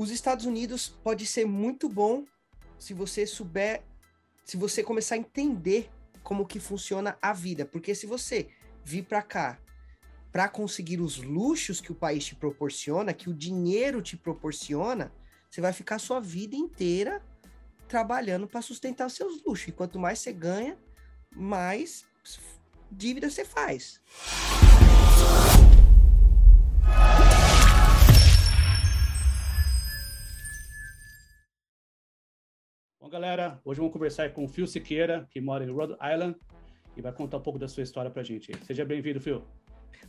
os Estados Unidos pode ser muito bom se você souber, se você começar a entender como que funciona a vida, porque se você vir para cá para conseguir os luxos que o país te proporciona, que o dinheiro te proporciona, você vai ficar sua vida inteira trabalhando para sustentar os seus luxos. E quanto mais você ganha, mais dívida você faz. Bom, galera, hoje vamos conversar com o Phil Siqueira, que mora em Rhode Island, e vai contar um pouco da sua história pra gente. Seja bem-vindo, Phil.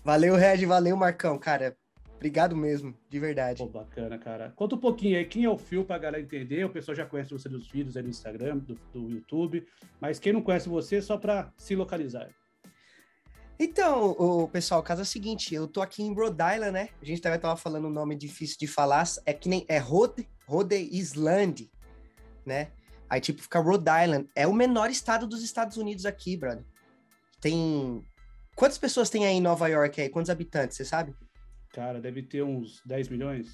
Valeu, Red, valeu, Marcão, cara. Obrigado mesmo, de verdade. Pô, bacana, cara. Conta um pouquinho aí, quem é o Phil pra galera entender. O pessoal já conhece você dos vídeos aí no Instagram, do, do YouTube, mas quem não conhece você, só pra se localizar. Então, o pessoal, o caso é o seguinte, eu tô aqui em Rhode Island, né? A gente também tava falando um nome difícil de falar, é que nem é Rhode, Rhode Island, né? Aí tipo fica Rhode Island, é o menor estado dos Estados Unidos aqui, brother. Tem Quantas pessoas tem aí em Nova York aí? Quantos habitantes, você sabe? Cara, deve ter uns 10 milhões.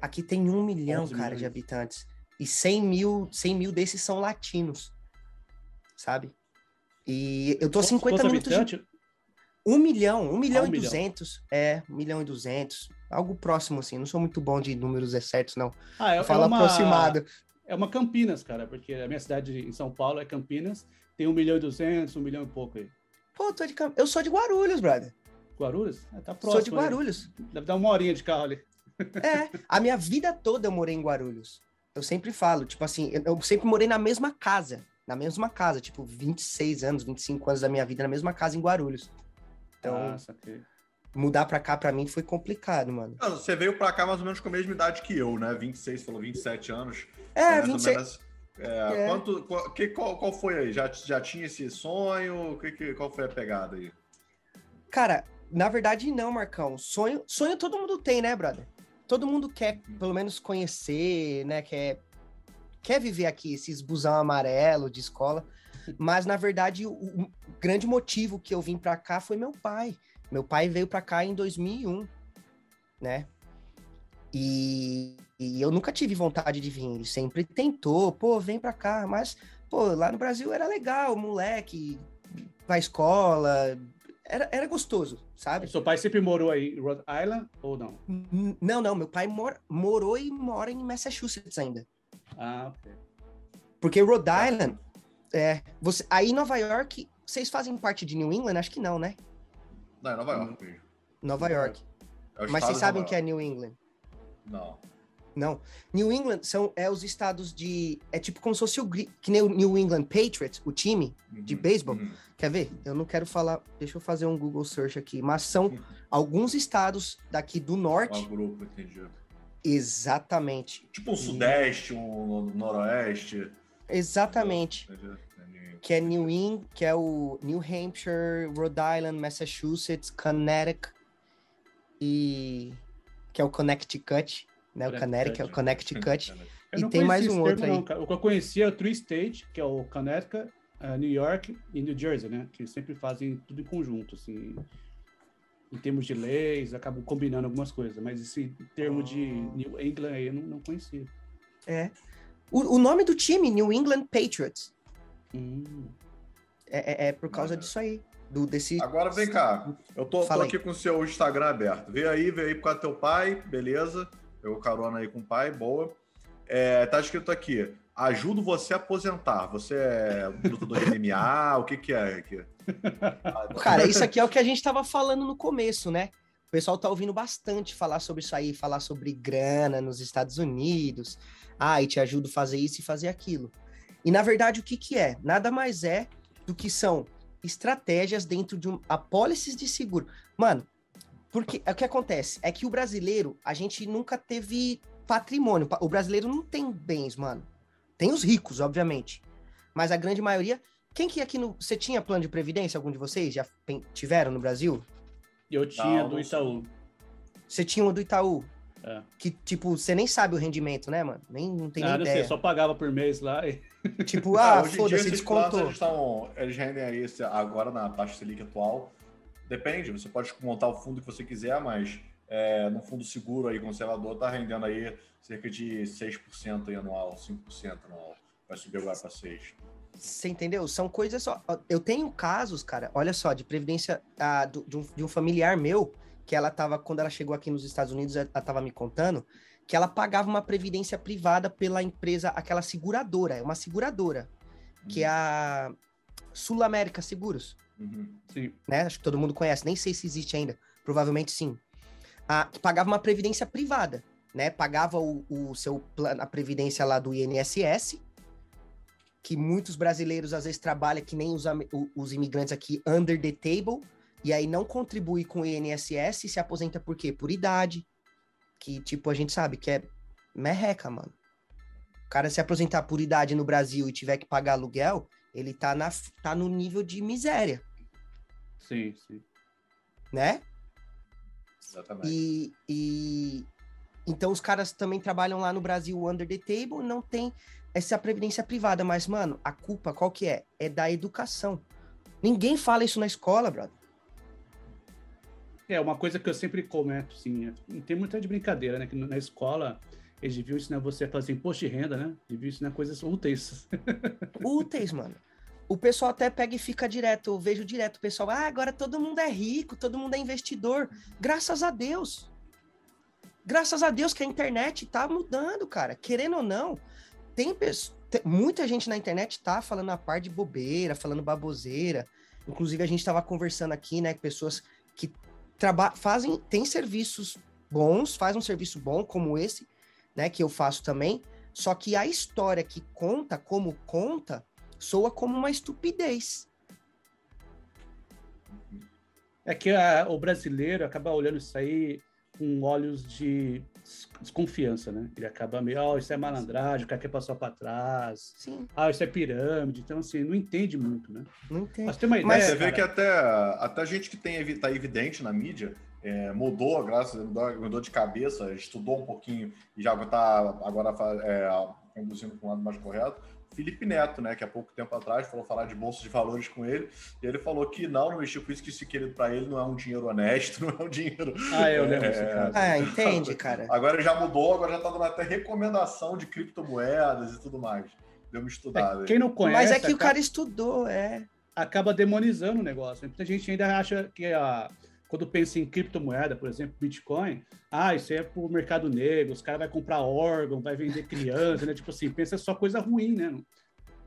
Aqui tem um milhão, cara, milhões. de habitantes. E 100 mil, 100 mil desses são latinos, sabe? E eu tô a 50 minutos de... Um milhão, um milhão ah, um e duzentos. É, um milhão e duzentos. Algo próximo, assim. Não sou muito bom de números certos, não. Ah, é, Fala é uma... aproximado. É uma Campinas, cara, porque a minha cidade em São Paulo é Campinas. Tem um milhão e duzentos, um milhão e pouco aí. Pô, tô de Eu sou de Guarulhos, brother. Guarulhos? É, tá próximo. Sou de Guarulhos. Deve dar uma horinha de carro ali. É, a minha vida toda eu morei em Guarulhos. Eu sempre falo, tipo assim, eu sempre morei na mesma casa. Na mesma casa, tipo, 26 anos, 25 anos da minha vida na mesma casa em Guarulhos. Então, Nossa, que... mudar pra cá pra mim foi complicado, mano. você veio pra cá mais ou menos com a mesma idade que eu, né? 26, falou 27 anos. É, 26. Menos... É, é. Quanto, qual, que, qual, qual foi aí? Já, já tinha esse sonho? Que, que, qual foi a pegada aí? Cara, na verdade não, Marcão. Sonho, sonho todo mundo tem, né, brother? Todo mundo quer, pelo menos, conhecer, né? Quer, quer viver aqui, esses busão amarelo de escola. Mas, na verdade, o, o grande motivo que eu vim para cá foi meu pai. Meu pai veio para cá em 2001, né? E, e, eu nunca tive vontade de vir. Ele sempre tentou, pô, vem pra cá. Mas, pô, lá no Brasil era legal, moleque, pra escola. Era, era gostoso, sabe? Seu pai sempre morou aí em Rhode Island ou não? Não, não. Meu pai mor, morou e mora em Massachusetts ainda. Ah, ok. Porque Rhode. Island, é, você, aí em Nova York, vocês fazem parte de New England? Acho que não, né? Não, é Nova York. Nova York. É Mas vocês sabem que é New England? Não. Não. New England são é os estados de. É tipo como se fosse o. Que nem o New England Patriots, o time uhum, de beisebol. Uhum. Quer ver? Eu não quero falar. Deixa eu fazer um Google search aqui. Mas são uhum. alguns estados daqui do norte. Um grupo, entendi. Exatamente. Tipo o Sudeste, o Noroeste. Exatamente. Que é New England, que é o New Hampshire, Rhode Island, Massachusetts, Connecticut e que é o Connecticut, né? O Connecticut, é o Connecticut. e tem mais um outro aí. Não, eu conhecia é o Three State, que é o Connecticut, uh, New York e New Jersey, né? Que sempre fazem tudo em conjunto, assim. Em termos de leis, acabam combinando algumas coisas. Mas esse termo oh. de New England aí eu não, não conhecia. É. O, o, nome do time, New England Patriots. Hum. É, é, é, por causa disso aí do desse. Agora vem cá. Eu tô, tô aqui com o seu Instagram aberto. Vê aí, vê aí por causa do teu pai, beleza. Pegou carona aí com o pai, boa. É, tá escrito aqui: ajudo você a aposentar. Você é lutador de MMA? o que, que é aqui? Cara, isso aqui é o que a gente tava falando no começo, né? O pessoal tá ouvindo bastante falar sobre isso aí, falar sobre grana nos Estados Unidos. Ah, e te ajudo a fazer isso e fazer aquilo. E na verdade, o que, que é? Nada mais é do que são estratégias dentro de um, apólices de seguro. Mano, porque o que acontece é que o brasileiro, a gente nunca teve patrimônio. O brasileiro não tem bens, mano. Tem os ricos, obviamente. Mas a grande maioria. Quem que aqui no. Você tinha plano de previdência? Algum de vocês já tiveram no Brasil? Eu tinha não, do Itaú. Você tinha um do Itaú? É. Que, tipo, você nem sabe o rendimento, né, mano? Nem, não tem ah, nem não ideia. Sei, só pagava por mês lá e... Tipo, ah, foda-se, descontou. Eles, tão, eles rendem aí agora na taxa Selic atual. Depende, você pode montar o fundo que você quiser, mas é, no fundo seguro aí conservador está rendendo aí cerca de 6% aí anual, 5% anual. Vai subir agora para 6%. Você entendeu? São coisas só. Eu tenho casos, cara, olha só, de previdência ah, do, de, um, de, um, familiar meu, que ela tava, quando ela chegou aqui nos Estados Unidos, ela tava me contando que ela pagava uma previdência privada pela empresa, aquela seguradora, é uma seguradora, uhum. que é a Sul América Seguros. Uhum. Né? Acho que todo mundo conhece, nem sei se existe ainda, provavelmente sim. A, que pagava uma previdência privada, né? Pagava o, o seu plano, a previdência lá do INSS, que muitos brasileiros às vezes trabalham que nem os, os imigrantes aqui under the table, e aí não contribui com o INSS e se aposenta por quê? Por idade, que tipo a gente sabe que é merreca, mano. O cara se aposentar por idade no Brasil e tiver que pagar aluguel, ele tá, na, tá no nível de miséria. Sim, sim. Né? Exatamente. E, e então os caras também trabalham lá no Brasil under the table, não tem essa previdência privada, mas, mano, a culpa qual que é? É da educação. Ninguém fala isso na escola, brother. É, uma coisa que eu sempre comento, assim, não tem muita de brincadeira, né? Que na escola eles deviam ensinar você a fazer imposto de renda, né? Deviam ensinar coisas úteis. Úteis, mano. O pessoal até pega e fica direto, eu vejo direto o pessoal, ah, agora todo mundo é rico, todo mundo é investidor. Graças a Deus. Graças a Deus que a internet tá mudando, cara. Querendo ou não, tem, tem muita gente na internet tá falando a par de bobeira, falando baboseira. Inclusive, a gente estava conversando aqui, né, pessoas que fazem, tem serviços bons, faz um serviço bom como esse, né, que eu faço também, só que a história que conta como conta soa como uma estupidez. É que a, o brasileiro acaba olhando isso aí com olhos de desconfiança, né? Ele acaba meio, oh, isso é malandragem, o cara quer passar para trás. Sim. Ah, isso é pirâmide. Então, assim, não entende muito, né? Não entende. Mas tem uma ideia, Mas você vê que até, até a gente que tem, tá evidente na mídia, é, mudou, graças mudou, mudou de cabeça, estudou um pouquinho e já está agora é, conduzindo para um lado mais correto. Felipe Neto, né, que há pouco tempo atrás falou falar de bolsa de valores com ele, e ele falou que não, não mexeu com isso, que esse querido para ele não é um dinheiro honesto, não é um dinheiro. Ah, eu lembro é... Ah, entende, cara. Agora já mudou, agora já tá dando até recomendação de criptomoedas e tudo mais. Deu uma estudada. É, quem não conhece. Mas é que acaba... o cara estudou, é. Acaba demonizando o negócio. Muita gente ainda acha que a quando pensa em criptomoeda, por exemplo, Bitcoin, ah, isso é para o mercado negro, os caras vão comprar órgão, vai vender criança, né? Tipo assim, pensa só coisa ruim, né?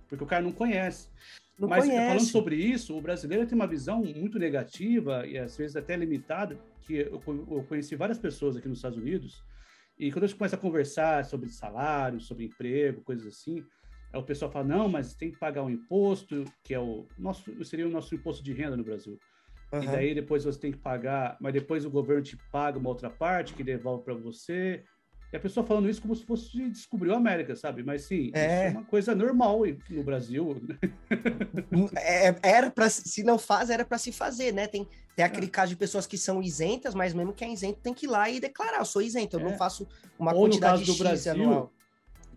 Porque o cara não conhece. Não Mas conhece. falando sobre isso, o brasileiro tem uma visão muito negativa e às vezes até limitada, que eu, eu conheci várias pessoas aqui nos Estados Unidos, e quando a gente começa a conversar sobre salário, sobre emprego, coisas assim, aí o pessoal fala, não, mas tem que pagar um imposto, que é o nosso, seria o nosso imposto de renda no Brasil. Uhum. E daí depois você tem que pagar, mas depois o governo te paga uma outra parte que devolve para você. E a pessoa falando isso como se fosse descobriu a América, sabe? Mas sim, é, é uma coisa normal no Brasil. é, era para se não faz, era para se fazer, né? Tem, tem aquele é. caso de pessoas que são isentas, mas mesmo que é isento tem que ir lá e declarar, eu sou isento, eu não é. faço uma Ou quantidade no caso do Brasil, anual.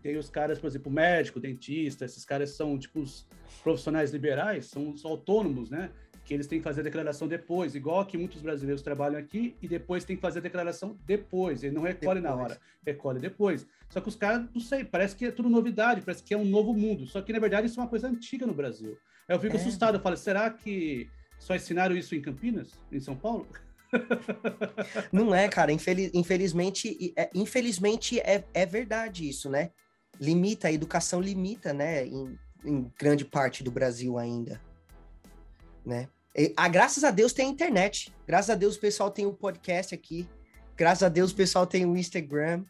Tem os caras, por exemplo, médico, dentista, esses caras são tipo os profissionais liberais, são, são autônomos, né? Que eles têm que fazer a declaração depois, igual que muitos brasileiros trabalham aqui e depois tem que fazer a declaração depois. Ele não recolhe depois. na hora, recolhe depois. Só que os caras, não sei, parece que é tudo novidade, parece que é um novo mundo. Só que, na verdade, isso é uma coisa antiga no Brasil. Aí eu fico é. assustado, eu falo, será que só ensinaram isso em Campinas, em São Paulo? Não é, cara. Infeliz, infelizmente, é, infelizmente é, é verdade isso, né? Limita, a educação limita, né? Em, em grande parte do Brasil ainda né? E, a, graças a Deus tem a internet. Graças a Deus o pessoal tem o podcast aqui. Graças a Deus o pessoal tem o Instagram.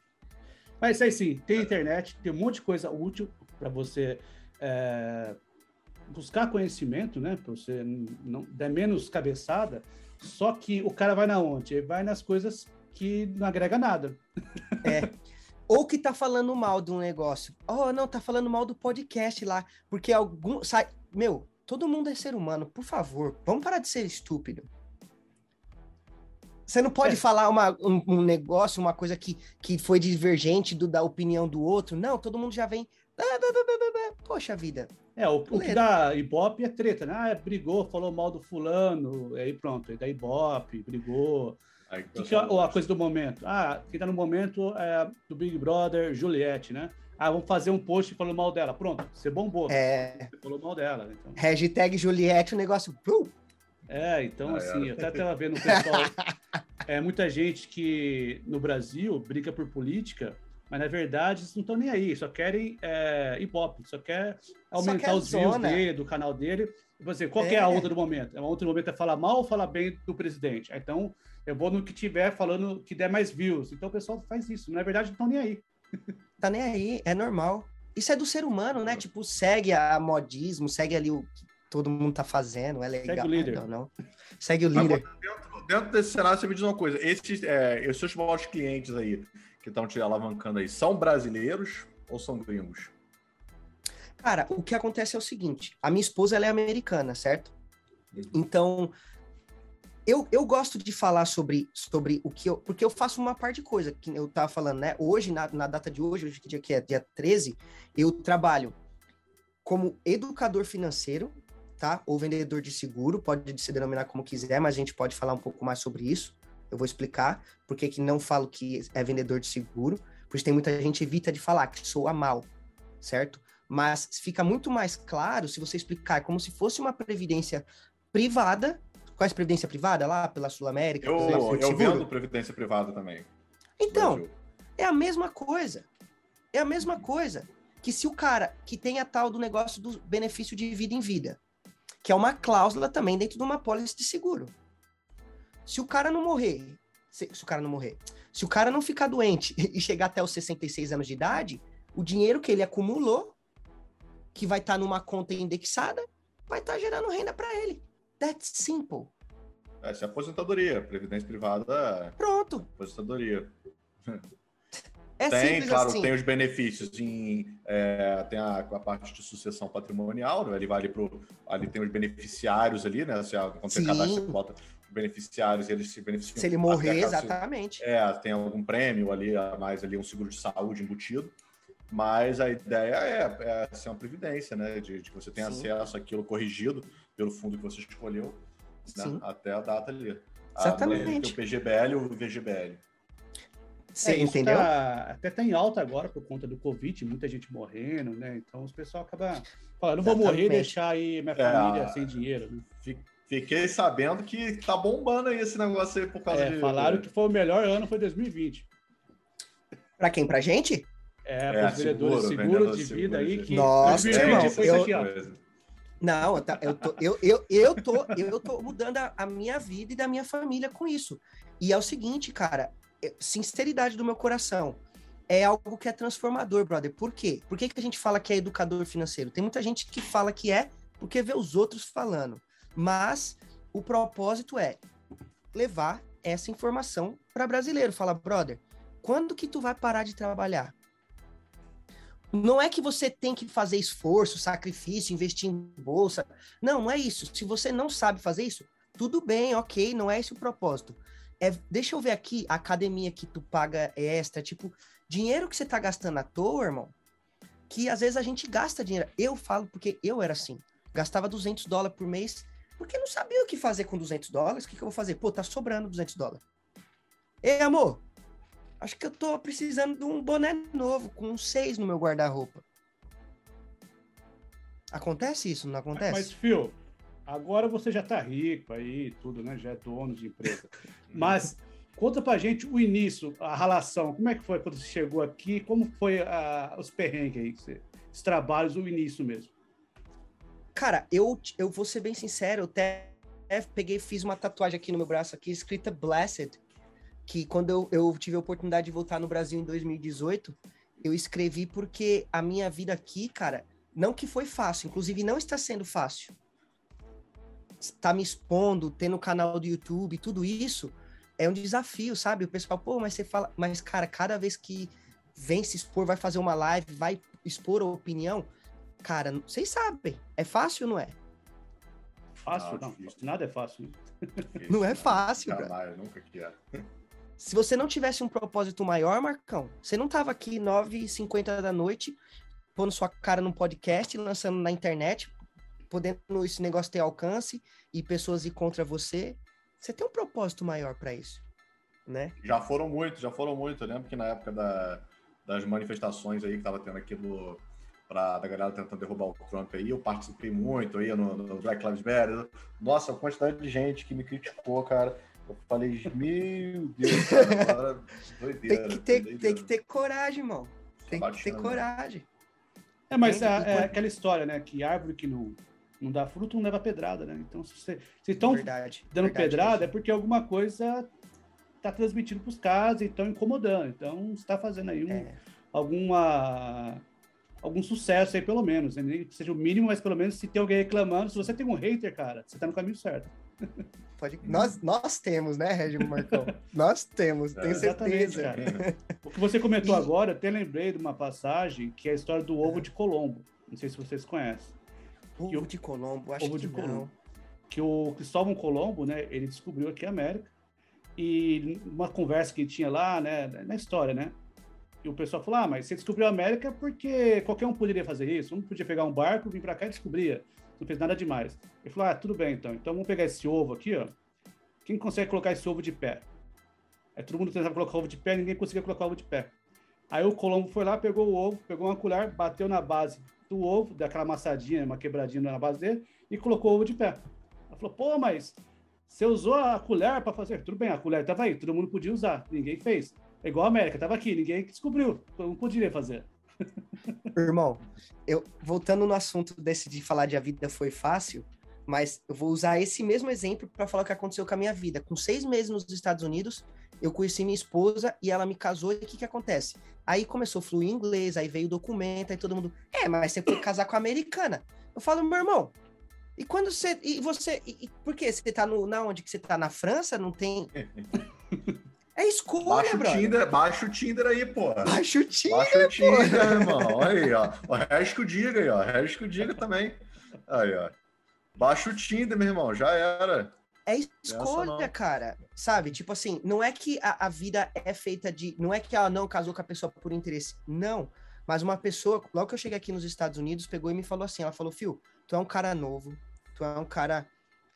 Mas aí sim, tem internet, tem um monte de coisa útil para você é, buscar conhecimento, né? Para você não der menos cabeçada. Só que o cara vai na onde? Ele vai nas coisas que não agrega nada. É. Ou que tá falando mal de um negócio. Oh, não, tá falando mal do podcast lá. Porque algum. Sai, meu, Todo mundo é ser humano, por favor, vamos parar de ser estúpido. Você não pode é. falar uma, um, um, negócio, uma coisa que, que foi divergente do, da opinião do outro. Não, todo mundo já vem. Poxa vida. É, o, o que dá Ibope é treta, né? Ah, brigou, falou mal do fulano, aí pronto, aí dá Ibope, brigou. que, que é a coisa do momento? Ah, quem tá no momento é do Big Brother, Juliette, né? Ah, vamos fazer um post falando mal dela. Pronto, você bombou. É. Você falou mal dela. Então. Hashtag Juliette, o negócio. É, então, ah, assim, eu até estava vendo o pessoal. é, muita gente que no Brasil briga por política, mas na verdade eles não estão nem aí, só querem é, ibope, só quer aumentar só os views dele, do canal dele. Você, qual é. é a outra do momento? A outra do momento é falar mal ou falar bem do presidente? Então, eu vou no que tiver falando que der mais views. Então o pessoal faz isso. Na verdade, não estão nem aí. Tá nem aí, é normal. Isso é do ser humano, né? Tipo, segue a modismo, segue ali o que todo mundo tá fazendo, é legal. Segue o líder. Não, não. Segue o líder. Agora, dentro, dentro, desse cenário, você me diz uma coisa. Esses, é, os seus maiores clientes aí, que estão te alavancando aí, são brasileiros ou são gringos? Cara, o que acontece é o seguinte: a minha esposa ela é americana, certo? Uhum. Então, eu, eu gosto de falar sobre, sobre o que eu. Porque eu faço uma parte de coisa, que eu tava falando, né? Hoje, na, na data de hoje, hoje dia que é dia 13, eu trabalho como educador financeiro, tá? Ou vendedor de seguro, pode se denominar como quiser, mas a gente pode falar um pouco mais sobre isso. Eu vou explicar por que não falo que é vendedor de seguro, porque tem muita gente evita de falar que soa mal, certo? Mas fica muito mais claro se você explicar como se fosse uma previdência privada Quais previdência privada lá pela Sul América? Eu, eu, eu vendo previdência privada também. Então, é a mesma coisa. É a mesma coisa que se o cara que tem a tal do negócio do benefício de vida em vida, que é uma cláusula também dentro de uma pólice de seguro. Se o cara não morrer, se, se, o cara não morrer, se o cara não ficar doente e chegar até os 66 anos de idade, o dinheiro que ele acumulou, que vai estar tá numa conta indexada, vai estar tá gerando renda para ele. That's simple. Essa é aposentadoria, previdência privada. Pronto. Aposentadoria. É tem, claro, assim. tem os benefícios em. É, tem a, a, parte de sucessão patrimonial, né? Ele vai ali pro. Ali tem os beneficiários ali, né? Se, quando você cadastra, você bota os beneficiários, eles se beneficiam. Se ele morrer, exatamente. É, tem algum prêmio ali, a mais ali, um seguro de saúde embutido. Mas a ideia é, é ser uma previdência, né? De, de que você tenha Sim. acesso àquilo corrigido pelo fundo que você escolheu né? até a data ali. Exatamente. o PGBL e o VGBL. Você é, entendeu? Tá, até tá em alta agora por conta do Covid, muita gente morrendo, né? Então os pessoal acaba falando, não vou morrer e deixar aí minha família é, sem dinheiro. Né? Fiquei sabendo que tá bombando aí esse negócio aí por causa é, de. Falaram que foi o melhor ano, foi 2020. Pra quem? Pra gente? É, para os vendedores seguro, seguro de vida aí que. Nossa, irmão, eu, não, eu, tô, eu, eu, eu, tô, eu tô mudando a, a, minha vida e da minha família com isso. E é o seguinte, cara, é, sinceridade do meu coração. É algo que é transformador, brother. Por quê? Por que, que a gente fala que é educador financeiro? Tem muita gente que fala que é porque vê os outros falando. Mas o propósito é levar essa informação para brasileiro. Fala, brother, quando que tu vai parar de trabalhar? Não é que você tem que fazer esforço, sacrifício, investir em bolsa. Não, não é isso. Se você não sabe fazer isso, tudo bem, ok, não é esse o propósito. É, deixa eu ver aqui a academia que tu paga extra, tipo, dinheiro que você tá gastando à toa, irmão, que às vezes a gente gasta dinheiro. Eu falo porque eu era assim, gastava 200 dólares por mês, porque não sabia o que fazer com 200 dólares. O que, que eu vou fazer? Pô, tá sobrando 200 dólares. Ei, amor, Acho que eu tô precisando de um boné novo, com um seis no meu guarda-roupa. Acontece isso, não acontece? Mas, Phil, agora você já tá rico aí, tudo, né? Já é dono de empresa. Mas conta pra gente o início, a relação. Como é que foi quando você chegou aqui? Como foi a, os perrengues aí, você, os trabalhos, o início mesmo? Cara, eu, eu vou ser bem sincero, eu até peguei, fiz uma tatuagem aqui no meu braço aqui, escrita Blessed, que quando eu, eu tive a oportunidade de voltar no Brasil em 2018, eu escrevi porque a minha vida aqui, cara, não que foi fácil, inclusive não está sendo fácil. Tá me expondo, tendo canal do YouTube, tudo isso é um desafio, sabe? O pessoal, pô, mas você fala, mas cara, cada vez que vem se expor, vai fazer uma live, vai expor a opinião, cara, vocês sabem, é fácil ou não é? Fácil? Não, nada é fácil. Não é fácil, cara. nunca que é. Se você não tivesse um propósito maior, Marcão, você não tava aqui 9h50 da noite, pondo sua cara num podcast, lançando na internet, podendo esse negócio ter alcance e pessoas ir contra você. Você tem um propósito maior para isso. né? Já foram muito, já foram muito. Eu lembro que na época da, das manifestações aí que tava tendo aqui do, pra, da galera tentando derrubar o Trump aí, eu participei muito aí no, no Black Lives Matter. Nossa, a quantidade de gente que me criticou, cara. Eu falei, meu Deus, cara, doideira, tem, que ter, doideira. tem que ter coragem, irmão. Tem que ter coragem. É, mas é, é, aquela história, né? Que árvore que não, não dá fruto não leva pedrada, né? Então, se vocês estão dando verdade, pedrada, é porque alguma coisa está transmitindo para os casos e estão incomodando. Então, está fazendo aí um, é. alguma algum sucesso aí, pelo menos. Né? Seja o mínimo, mas pelo menos se tem alguém reclamando, se você tem um hater, cara, você está no caminho certo. Pode... Nós, nós temos, né, Regimo Marcão? nós temos, é, tenho certeza. Cara. O que você comentou agora, eu até lembrei de uma passagem que é a história do ovo de Colombo. Não sei se vocês conhecem. Ovo de Colombo, acho ovo que de não. Colombo. Que o Cristóvão Colombo, né, ele descobriu aqui a América e uma conversa que tinha lá, né, na história, né, e o pessoal falou: ah, mas você descobriu a América porque qualquer um poderia fazer isso. Um podia pegar um barco, vir para cá e descobria. Não fez nada demais. Ele falou: ah, tudo bem então. Então vamos pegar esse ovo aqui, ó. Quem consegue colocar esse ovo de pé? Aí todo mundo tentava colocar ovo de pé, ninguém conseguia colocar o ovo de pé. Aí o Colombo foi lá, pegou o ovo, pegou uma colher, bateu na base do ovo, daquela amassadinha, uma quebradinha na base dele, e colocou o ovo de pé. Ela falou: pô, mas você usou a colher para fazer? Tudo bem, a colher estava aí, todo mundo podia usar, ninguém fez. É igual a América, tava aqui, ninguém descobriu, não poderia fazer. Irmão, eu voltando no assunto desse de falar de a vida foi fácil, mas eu vou usar esse mesmo exemplo para falar o que aconteceu com a minha vida. Com seis meses nos Estados Unidos, eu conheci minha esposa e ela me casou. E o que, que acontece? Aí começou a fluir inglês, aí veio o documento, aí todo mundo, é, mas você foi casar com a americana. Eu falo, meu irmão, e quando você. E você. E, por quê? Você tá no. Na onde que você tá? Na França? Não tem. É escolha, baixa o Tinder, baixa o Tinder aí, pô. Baixa o Tinder, Baixa o Tinder, irmão. Olha aí, ó. O resto diga aí, ó. O resto diga também. Aí, ó. Baixa o Tinder, meu irmão. Já era. É escolha, cara. Sabe? Tipo assim, não é que a, a vida é feita de... Não é que ela não casou com a pessoa por interesse. Não. Mas uma pessoa, logo que eu cheguei aqui nos Estados Unidos, pegou e me falou assim, ela falou, Fio, tu é um cara novo, tu é um cara,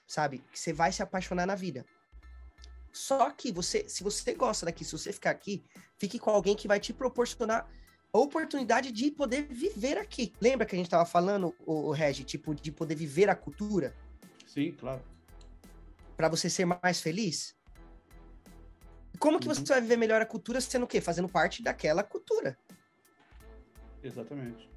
sabe, que você vai se apaixonar na vida. Só que você, se você gosta daqui, se você ficar aqui, fique com alguém que vai te proporcionar a oportunidade de poder viver aqui. Lembra que a gente estava falando, o, Regi, tipo, de poder viver a cultura? Sim, claro. Para você ser mais feliz? Como que uhum. você vai viver melhor a cultura sendo o quê? Fazendo parte daquela cultura. Exatamente.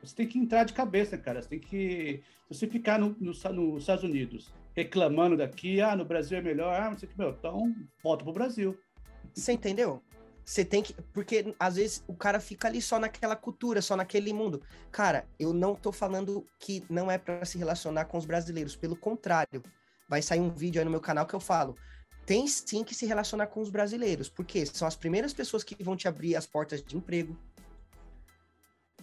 Você tem que entrar de cabeça, cara. Você tem que. Se você ficar no, no, nos Estados Unidos reclamando daqui, ah, no Brasil é melhor, ah, não sei o que, meu, então volta pro Brasil. Você entendeu? Você tem que. Porque às vezes o cara fica ali só naquela cultura, só naquele mundo. Cara, eu não tô falando que não é para se relacionar com os brasileiros. Pelo contrário, vai sair um vídeo aí no meu canal que eu falo. Tem sim que se relacionar com os brasileiros, porque são as primeiras pessoas que vão te abrir as portas de emprego.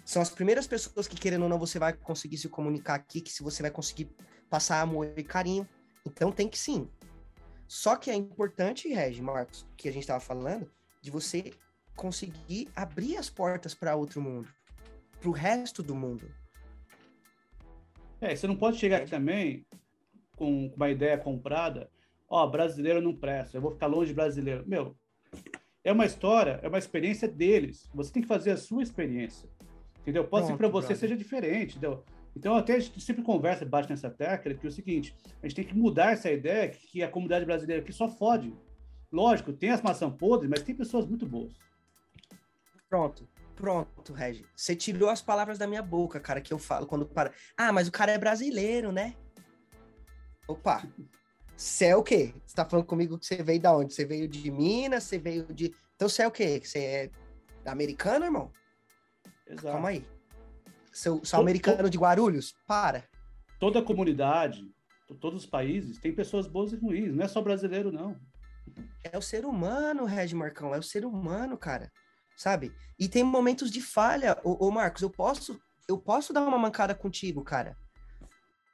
São as primeiras pessoas que, querendo ou não, você vai conseguir se comunicar aqui, que se você vai conseguir passar amor e carinho. Então tem que sim. Só que é importante, Regi, Marcos, que a gente estava falando, de você conseguir abrir as portas para outro mundo, para o resto do mundo. É, você não pode chegar aqui também com uma ideia comprada, ó, oh, brasileiro não presta, eu vou ficar longe de brasileiro. Meu, é uma história, é uma experiência deles. Você tem que fazer a sua experiência. Entendeu? Pode Pronto, ser para você brother. seja diferente, entendeu? Então, até a gente sempre conversa, bate nessa tecla, que é o seguinte: a gente tem que mudar essa ideia que a comunidade brasileira aqui só fode. Lógico, tem as maçãs podres, mas tem pessoas muito boas. Pronto, pronto, Regi. Você tirou as palavras da minha boca, cara, que eu falo quando para. Ah, mas o cara é brasileiro, né? Opa! Você é o quê? Você tá falando comigo que você veio da onde? Você veio de Minas? Você veio de. Então você é o quê? Você é americano, irmão? Exato. Calma aí. Seu, seu americano de Guarulhos? Para. Toda a comunidade, todos os países, tem pessoas boas e ruins. Não é só brasileiro, não. É o ser humano, Red Marcão. É o ser humano, cara. Sabe? E tem momentos de falha. Ô, ô Marcos, eu posso, eu posso dar uma mancada contigo, cara.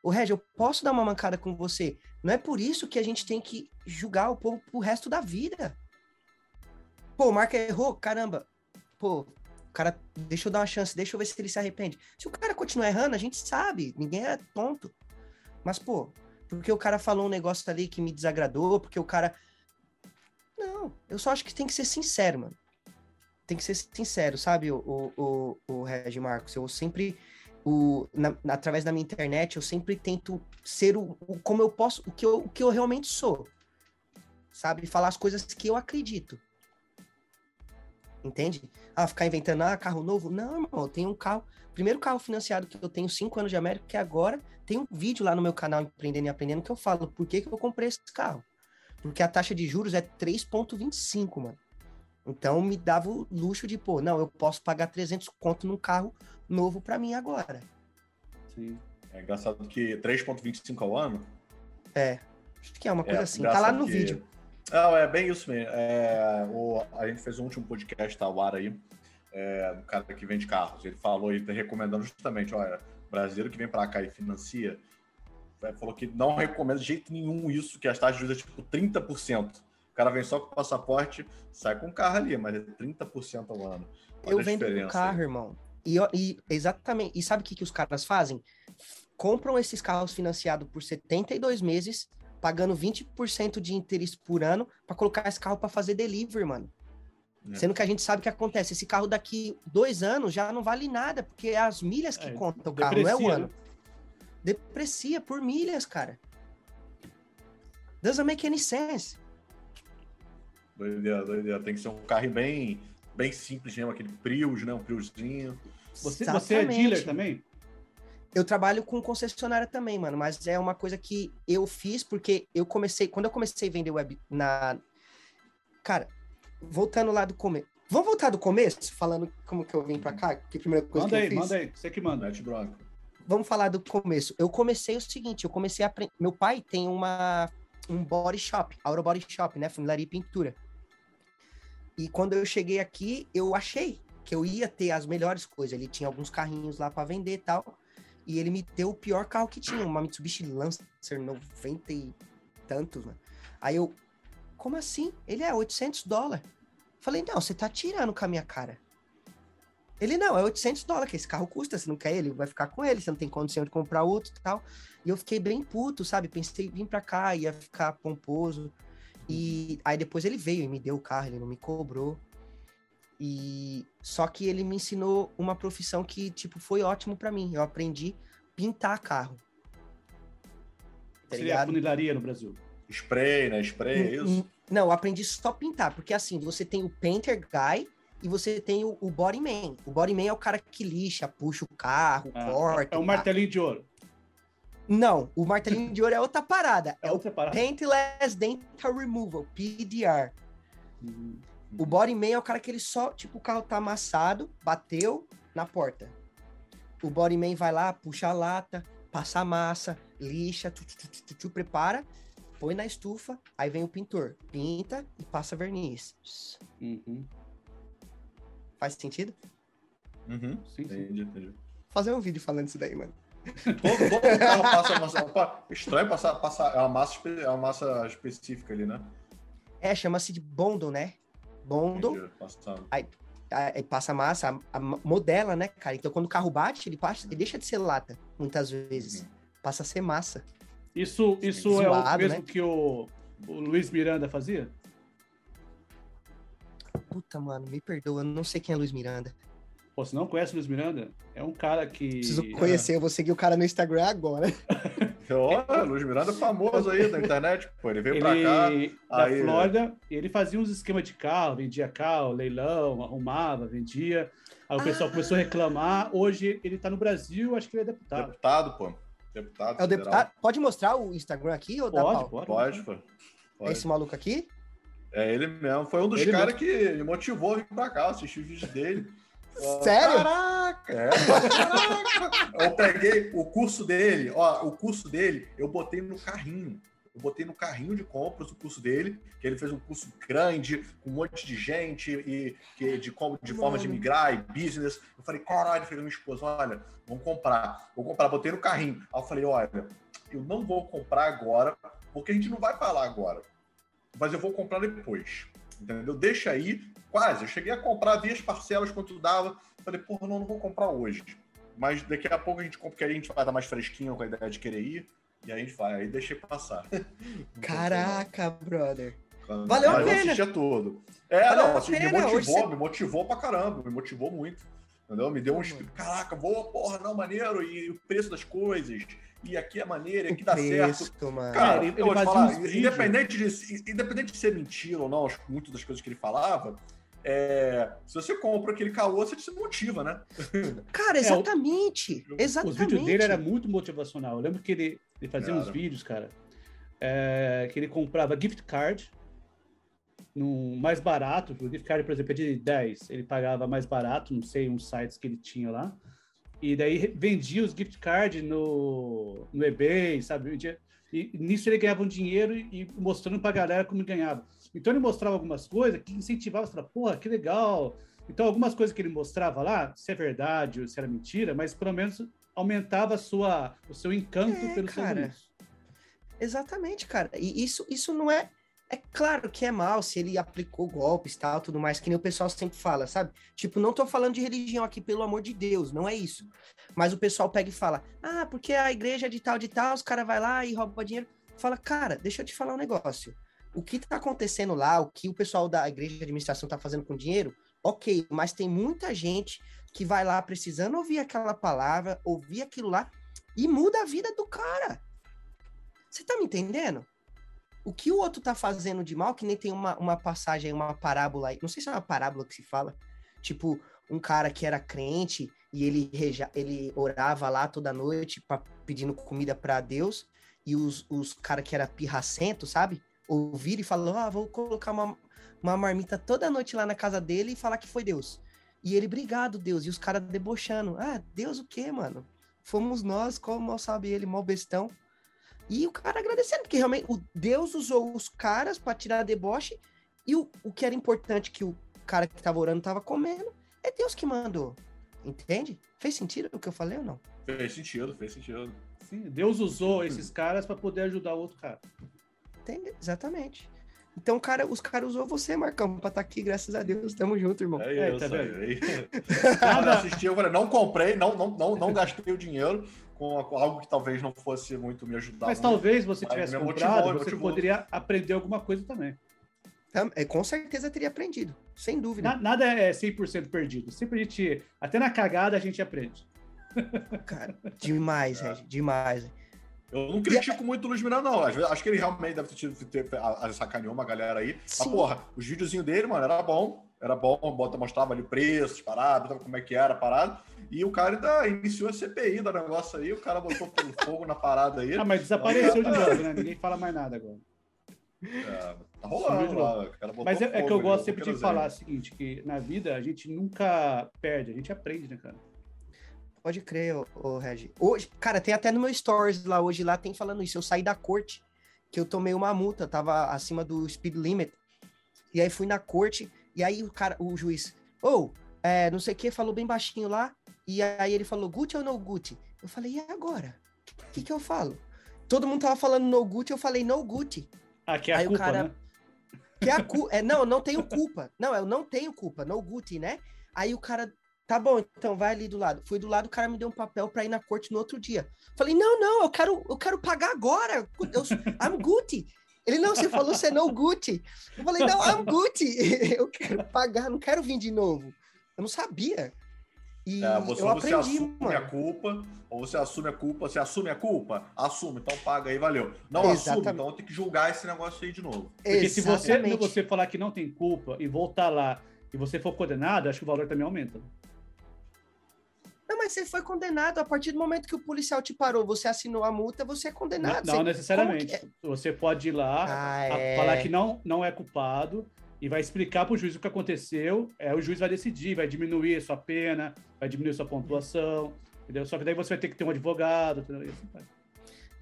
Ô, Reg, eu posso dar uma mancada com você. Não é por isso que a gente tem que julgar o povo pro resto da vida. Pô, o Marco errou, caramba. Pô, cara, deixa eu dar uma chance, deixa eu ver se ele se arrepende. Se o cara continuar errando, a gente sabe, ninguém é tonto. Mas, pô, porque o cara falou um negócio ali que me desagradou, porque o cara. Não, eu só acho que tem que ser sincero, mano. Tem que ser sincero, sabe, o, o, o, o Regi Marcos? Eu sempre, o, na, através da minha internet, eu sempre tento ser o, o, como eu posso, o que eu, o que eu realmente sou. Sabe? Falar as coisas que eu acredito. Entende? Ah, ficar inventando, ah, carro novo. Não, irmão, eu tenho um carro. Primeiro carro financiado que eu tenho cinco anos de América, que agora tem um vídeo lá no meu canal Empreendendo e Aprendendo que eu falo por que, que eu comprei esse carro. Porque a taxa de juros é 3,25, mano. Então me dava o luxo de, pô, não, eu posso pagar 300 conto num carro novo para mim agora. Sim. É engraçado que 3,25 ao ano? É. Acho que é uma coisa é, assim. Tá lá no que... vídeo. Não, é bem isso mesmo. É, o, a gente fez um último podcast ao ar aí, é, do cara que vende carros. Ele falou e tá recomendando justamente, olha, brasileiro que vem para cá e financia, é, falou que não recomenda de jeito nenhum isso, que as taxas de juros é tipo 30%. O cara vem só com o passaporte, sai com o carro ali, mas é 30% ao ano. Olha Eu vendo o carro, aí. irmão. E, e, exatamente. E sabe o que, que os caras fazem? Compram esses carros financiados por 72 meses, pagando 20% de interesse por ano para colocar esse carro para fazer delivery, mano. É. Sendo que a gente sabe o que acontece. Esse carro daqui dois anos já não vale nada, porque é as milhas que é, contam o carro, não é o ano. Né? Deprecia por milhas, cara. Doesn't make any sense. Doideira, doideira. Tem que ser um carro bem, bem simples mesmo, aquele Prius, né? Um Priusinho. Você, você é dealer também? Eu trabalho com concessionária também, mano, mas é uma coisa que eu fiz porque eu comecei, quando eu comecei a vender web na Cara, voltando lá do começo. Vamos voltar do começo, falando como que eu vim pra cá? Que primeira coisa manda que eu aí, fiz? Manda aí, você que manda. Mete bronca. Vamos falar do começo. Eu comecei o seguinte, eu comecei a aprender... Meu pai tem uma um body shop, Auro Body Shop, né? Funilaria e pintura. E quando eu cheguei aqui, eu achei que eu ia ter as melhores coisas. Ele tinha alguns carrinhos lá para vender e tal e ele me deu o pior carro que tinha, uma Mitsubishi Lancer 90 e tantos, né? Aí eu, como assim? Ele é 800 dólares. Falei, não, você tá tirando com a minha cara. Ele, não, é 800 dólares que esse carro custa, você não quer ele, vai ficar com ele, você não tem condição de comprar outro e tal. E eu fiquei bem puto, sabe? Pensei vir pra cá, ia ficar pomposo. E aí depois ele veio e me deu o carro, ele não me cobrou. E só que ele me ensinou uma profissão que tipo foi ótimo para mim. Eu aprendi pintar carro. Tá Seria ligado? funilaria no Brasil. Spray, né? Spray, é isso? Não, eu aprendi só pintar, porque assim, você tem o painter guy e você tem o, o body man. O body man é o cara que lixa, puxa o carro, ah, corta. É o martelinho de ouro. Não, o martelinho de ouro é outra parada. É, é outra o parada. Paintless Dental Removal, PDR. Uhum. O body man é o cara que ele só, tipo, o carro tá amassado, bateu na porta. O body man vai lá, puxa a lata, passa a massa, lixa, tu, tu, tu, tu, prepara, põe na estufa, aí vem o pintor, pinta e passa verniz. Uhum. Faz sentido? Uhum. Sim, entendi, entendi. Fazer um vídeo falando isso daí, mano. Todo, todo carro passa massa. Estranho passar, passar é uma massa, é uma massa específica ali, né? É, chama-se de bondo, né? Bondo. Aí, aí, passa massa, a, a, modela, né, cara? Então quando o carro bate, ele, passa, ele deixa de ser lata, muitas vezes. Uhum. Passa a ser massa. Isso, isso Zoado, é o mesmo né? que o, o Luiz Miranda fazia? Puta, mano, me perdoa, eu não sei quem é Luiz Miranda. Pô, você não conhece o Luiz Miranda? É um cara que. Preciso conhecer, eu vou seguir o cara no Instagram agora. Olha, Luiz Miranda é famoso aí na internet, pô. Ele veio ele, pra cá. Da aí... Flórida, e ele fazia uns esquemas de carro, vendia carro, leilão, arrumava, vendia. Aí o pessoal ah. começou a reclamar. Hoje ele tá no Brasil, acho que ele é deputado. Deputado, pô. Deputado. É o deputado. Pode mostrar o Instagram aqui ou pode, pode, pode, pô. Pode. É esse maluco aqui? É ele mesmo. Foi um dos caras que me motivou a vir pra cá, assistir os vídeos dele. Sério? Caraca! É, caraca! eu peguei o curso dele, ó, o curso dele, eu botei no carrinho. Eu botei no carrinho de compras o curso dele, que ele fez um curso grande, com um monte de gente, e que, de, como, de forma de migrar e business. Eu falei, caralho, falei minha esposa, olha, vamos comprar. Vou comprar, botei no carrinho. Aí eu falei, olha, eu não vou comprar agora, porque a gente não vai falar agora. Mas eu vou comprar depois. Entendeu? Deixa aí, quase. Eu cheguei a comprar, vi as parcelas quanto dava. Falei, porra, não, não vou comprar hoje. Mas daqui a pouco a gente compra, porque a gente vai dar mais fresquinho com a ideia de querer ir. E aí a gente vai, aí deixei passar. Caraca, brother. Valeu a pena. assistia tudo. É, Valeu não, assim, me motivou, me motivou pra caramba, me motivou muito. Entendeu? Me deu um espírito. Caraca, boa, porra, não, maneiro. E o preço das coisas. E aqui é maneiro, e aqui o dá preço, certo. Mano. Cara, ele, eu vou te falar, independente de, independente de ser mentira ou não, muitas das coisas que ele falava, é, se você compra aquele caô, você se motiva, né? Cara, exatamente. É, o, exatamente. Os vídeos dele era muito motivacional. Eu lembro que ele, ele fazia cara. uns vídeos, cara, é, que ele comprava gift card no mais barato, o gift card, por exemplo, é de 10, ele pagava mais barato, não sei, uns sites que ele tinha lá, e daí vendia os gift cards no, no eBay, sabe? E nisso ele ganhava um dinheiro e mostrando pra galera como ele ganhava. Então ele mostrava algumas coisas que incentivava, você fala, porra, que legal. Então algumas coisas que ele mostrava lá, se é verdade ou se era mentira, mas pelo menos aumentava a sua, o seu encanto é, pelo cara. Serviço. Exatamente, cara. E isso, isso não é é claro que é mal se ele aplicou golpes e tal, tudo mais, que nem o pessoal sempre fala, sabe? Tipo, não tô falando de religião aqui, pelo amor de Deus, não é isso. Mas o pessoal pega e fala, ah, porque a igreja é de tal, de tal, os caras vai lá e rouba dinheiro. Fala, cara, deixa eu te falar um negócio. O que tá acontecendo lá, o que o pessoal da igreja de administração tá fazendo com dinheiro, ok, mas tem muita gente que vai lá precisando ouvir aquela palavra, ouvir aquilo lá, e muda a vida do cara. Você tá me entendendo? O que o outro tá fazendo de mal, que nem tem uma, uma passagem, uma parábola aí, não sei se é uma parábola que se fala, tipo, um cara que era crente e ele, reja, ele orava lá toda noite pra, pedindo comida para Deus, e os, os caras que era pirracento, sabe? Ouviram e falaram, ah, vou colocar uma, uma marmita toda noite lá na casa dele e falar que foi Deus. E ele, obrigado, Deus. E os caras debochando. Ah, Deus o quê, mano? Fomos nós, como mal sabe ele, mal bestão. E o cara agradecendo, porque realmente o Deus usou os caras para tirar deboche, e o, o que era importante que o cara que tava orando tava comendo, é Deus que mandou. Entende? Fez sentido o que eu falei ou não? Fez sentido, fez sentido. Sim, Deus usou esses caras para poder ajudar o outro cara. Entende? Exatamente. Então, cara, os caras usou você, Marcão, pra estar tá aqui, graças a Deus. Tamo junto, irmão. É, é isso, tá aí. Quando assisti, eu falei, não comprei, não, não, não, não gastei o dinheiro, com algo que talvez não fosse muito me ajudar. Mas muito, talvez você tivesse comprado, motivou, você motivou. poderia aprender alguma coisa também. É, com certeza teria aprendido, sem dúvida. Na, nada é 100% perdido. Sempre a gente, até na cagada a gente aprende. Cara, demais, é. Regi, demais. Eu não critico muito o Luiz Miranda, não. Acho que ele realmente deve ter, tido, ter a, a sacaneou uma galera aí. Sim. Mas, porra, os videozinhos dele, mano, era bom. Era bom, bota, mostrava ali preços, paradas, como é que era a parada. E o cara ainda iniciou a CPI do negócio aí, o cara botou pelo fogo na parada aí. Ah, mas desapareceu de novo, né? Ninguém fala mais nada agora. É, tá rolando lá. Mas é, é, que eu gosto sempre de falar o seguinte, que na vida a gente nunca perde, a gente aprende, né, cara? Pode crer, ô, ô Regi. Hoje, cara, tem até no meu stories lá hoje, lá tem falando isso. Eu saí da corte, que eu tomei uma multa, tava acima do speed limit. E aí fui na corte, e aí o cara, o juiz, ou, oh, é, não sei o que, falou bem baixinho lá, e aí ele falou, Gucci ou no Gucci? Eu falei, e agora? O que que eu falo? Todo mundo tava falando no Gucci, eu falei no Gucci. Ah, que é a aí culpa, o cara, né? Que é a culpa. É, não, eu não tenho culpa. Não, eu não tenho culpa, no Gucci, né? Aí o cara, tá bom, então vai ali do lado. Fui do lado, o cara me deu um papel pra ir na corte no outro dia. Falei, não, não, eu quero, eu quero pagar agora. Eu, I'm Gucci. Ele, não, você falou você não Gucci. Eu falei, não, I'm Gucci. Eu quero pagar, não quero vir de novo. Eu não sabia. E é, você, eu aprendi, você assume mano. a culpa, ou você assume a culpa, você assume a culpa? Assume, então paga aí, valeu. Não Exatamente. assume, então tem que julgar esse negócio aí de novo. Porque se você, se você falar que não tem culpa e voltar lá e você for condenado, acho que o valor também aumenta. Não, mas você foi condenado a partir do momento que o policial te parou, você assinou a multa, você é condenado. Não, não necessariamente. É? Você pode ir lá, ah, é... falar que não, não é culpado, e vai explicar para o juiz o que aconteceu. É, o juiz vai decidir, vai diminuir sua pena, vai diminuir sua pontuação, entendeu? Só que daí você vai ter que ter um advogado, entendeu? Assim.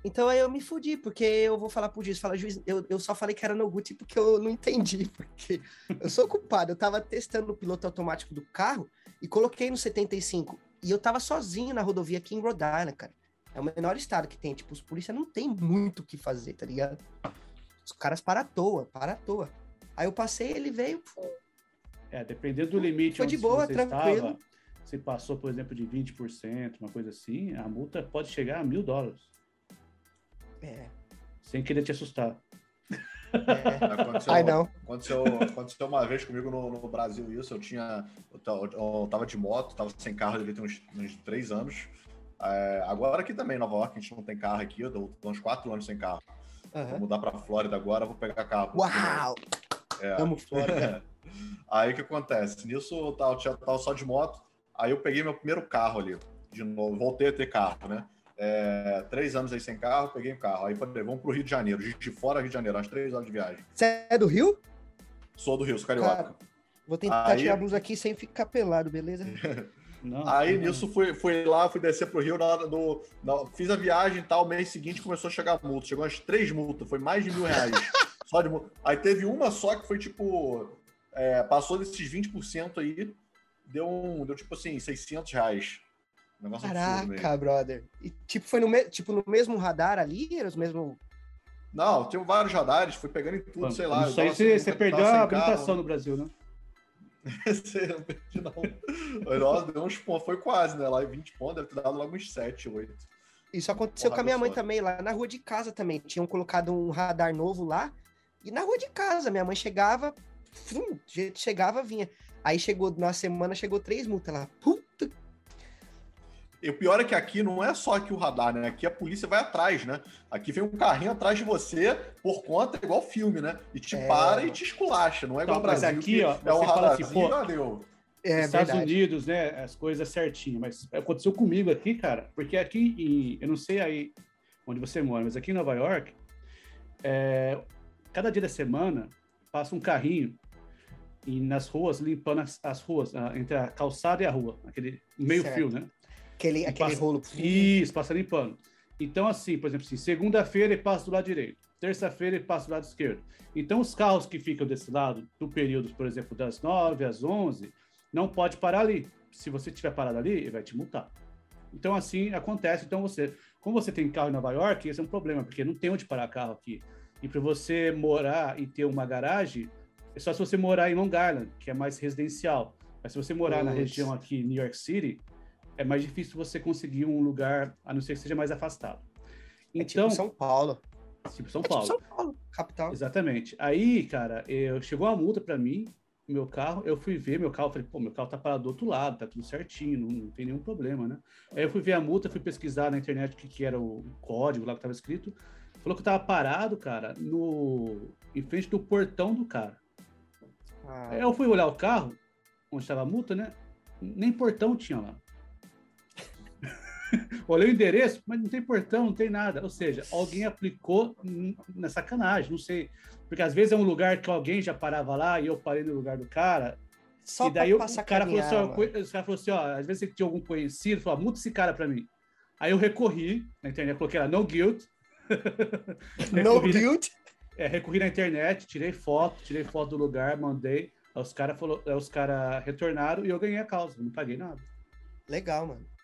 Então aí eu me fudi, porque eu vou falar pro juiz, fala, juiz, eu, eu só falei que era no Gucci porque eu não entendi, porque eu sou culpado, eu tava testando o piloto automático do carro e coloquei no 75, e eu tava sozinho na rodovia aqui em Rhode Island, cara. É o menor estado que tem, tipo, os polícia não tem muito o que fazer, tá ligado? Os caras para à toa, para à toa. Aí eu passei, ele veio. É, dependendo do limite Foi de boa, tranquilo. Estava, se passou, por exemplo, de 20%, uma coisa assim, a multa pode chegar a mil dólares. É. Sem querer te assustar. É. Aconteceu, Ai, não. Aconteceu, aconteceu uma vez comigo no, no Brasil isso. Eu tinha. Eu, eu, tava de moto, tava sem carro, devia ter uns, uns três anos. É, agora aqui também, Nova York, a gente não tem carro aqui. Eu tô uns quatro anos sem carro. Uhum. Vou mudar pra Flórida agora, vou pegar carro. Uau! É. Amo Flórida. Aí o que acontece? Nisso eu tava, eu tava só de moto. Aí eu peguei meu primeiro carro ali. De novo, voltei a ter carro, né? É, três anos aí sem carro, peguei um carro. Aí falei, vamos pro Rio de Janeiro, de fora Rio de Janeiro, às três horas de viagem. Você é do Rio? Sou do Rio, sou carioca. Cara, vou tentar aí... tirar a blusa aqui sem ficar pelado, beleza? Não, aí não. nisso fui, fui lá, fui descer pro Rio, na, no, na, fiz a viagem e tal, mês seguinte começou a chegar multa. Chegou umas três multas, foi mais de mil reais. só de multa. Aí teve uma só que foi tipo. É, passou desses 20% aí, deu, um, deu tipo assim, 600 reais. Caraca, brother. E tipo, foi no, me... tipo, no mesmo radar ali? Era os mesmos. Não, tinha vários radares, fui pegando em tudo, Pô, sei lá. Isso aí você, você perdeu a habilitação carro. no Brasil, né? Você não perdi, não. Nossa, deu uns pontos, foi quase, né? Lá em 20 pontos, deve ter dado logo uns 7, 8. Isso aconteceu Porra, com a minha mãe fora. também, lá na rua de casa também. Tinham colocado um radar novo lá. E na rua de casa, minha mãe chegava, fum, chegava, vinha. Aí chegou, na semana, chegou três multas lá. Puta e o pior é que aqui não é só aqui o radar, né? Aqui a polícia vai atrás, né? Aqui vem um carrinho atrás de você por conta, igual filme, né? E te é... para e te esculacha. Não é igual então, Brasil, aqui, ó, é um radarzinho, assim, pô, valeu. É, Estados verdade. Unidos, né? As coisas certinho. Mas aconteceu comigo aqui, cara. Porque aqui, em, eu não sei aí onde você mora, mas aqui em Nova York, é, cada dia da semana passa um carrinho e nas ruas, limpando as, as ruas, entre a calçada e a rua, aquele meio certo. fio, né? Aquele, aquele passa, rolo. Isso, passa limpando. Então, assim, por exemplo, assim, segunda-feira ele passa do lado direito, terça-feira ele passa do lado esquerdo. Então, os carros que ficam desse lado, do período, por exemplo, das 9 às 11, não pode parar ali. Se você tiver parado ali, ele vai te multar. Então, assim acontece. Então, você, como você tem carro em Nova York, esse é um problema, porque não tem onde parar carro aqui. E para você morar e ter uma garagem, é só se você morar em Long Island, que é mais residencial. Mas se você morar Nossa. na região aqui, New York City, é mais difícil você conseguir um lugar, a não ser que seja mais afastado. Então, é tipo então, São Paulo. Tipo São é Paulo. Tipo São Paulo, capital. Exatamente. Aí, cara, eu, chegou a multa para mim, meu carro, eu fui ver meu carro, falei, pô, meu carro tá parado do outro lado, tá tudo certinho, não, não tem nenhum problema, né? Aí eu fui ver a multa, fui pesquisar na internet o que, que era o código lá que tava escrito, falou que eu tava parado, cara, no em frente do portão do cara. Ah. Aí eu fui olhar o carro, onde estava a multa, né? Nem portão tinha lá. Olhei o endereço, mas não tem portão, não tem nada. Ou seja, alguém aplicou na sacanagem, não sei. Porque às vezes é um lugar que alguém já parava lá e eu parei no lugar do cara. Só e daí o, o cara falou assim, ó, o cara falou assim, ó, às vezes você tinha algum conhecido, falou, muda esse cara para mim. Aí eu recorri na internet, coloquei lá, no guilt. no guilt? É, recorri na internet, tirei foto, tirei foto do lugar, mandei. Aí os caras os cara retornaram e eu ganhei a causa, não paguei nada. Legal, mano.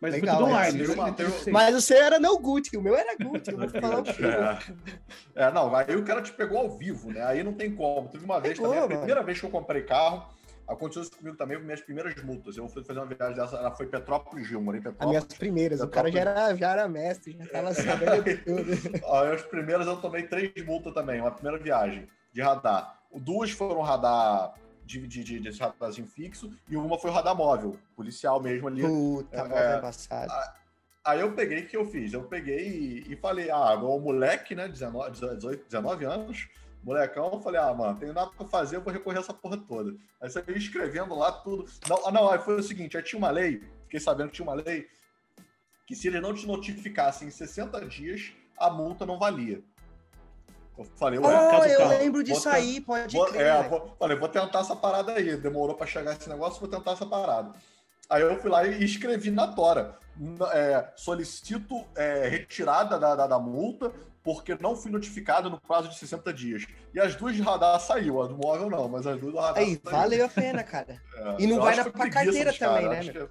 Mas Legal, foi tudo online. É, Mas o seu era no Gucci, o meu era Gucci. Eu vou falar o quê? É. é, não, aí o cara te pegou ao vivo, né? Aí não tem como. Teve uma vez pegou, também, a primeira vez que eu comprei carro, aconteceu isso comigo também, minhas primeiras multas. Eu fui fazer uma viagem dessa, ela foi Petrópolis Gil, morei em Petrópolis. As minhas primeiras, Petrópolis. o cara já era, já era mestre, já tava sabendo tudo. aí, as primeiras eu tomei três multas também, uma primeira viagem de radar. Duas foram radar de, de, de, desse radarzinho fixo, e uma foi o radar móvel, policial mesmo ali. Puta, é, passado. Aí eu peguei, o que eu fiz? Eu peguei e, e falei, ah, o moleque, né, 19, 18, 19 anos, molecão, eu falei, ah, mano, tem nada pra fazer, eu vou recorrer essa porra toda. Aí você veio escrevendo lá tudo. Não, ah, não, aí foi o seguinte, aí tinha uma lei, fiquei sabendo que tinha uma lei, que se eles não te notificassem em 60 dias, a multa não valia. Eu falei, ué, eu carro. lembro disso aí, pode vou, crer. É, vou, falei, vou tentar essa parada aí. Demorou para chegar esse negócio, vou tentar essa parada. Aí eu fui lá e escrevi na Tora. É, solicito é, retirada da, da, da, multa porque não fui notificado no prazo de 60 dias. E as duas de radar saiu, a do móvel não, mas as duas do radar Aí, saiu. valeu a pena, cara. É, e não vai na, pra carteira também, né? Que, é,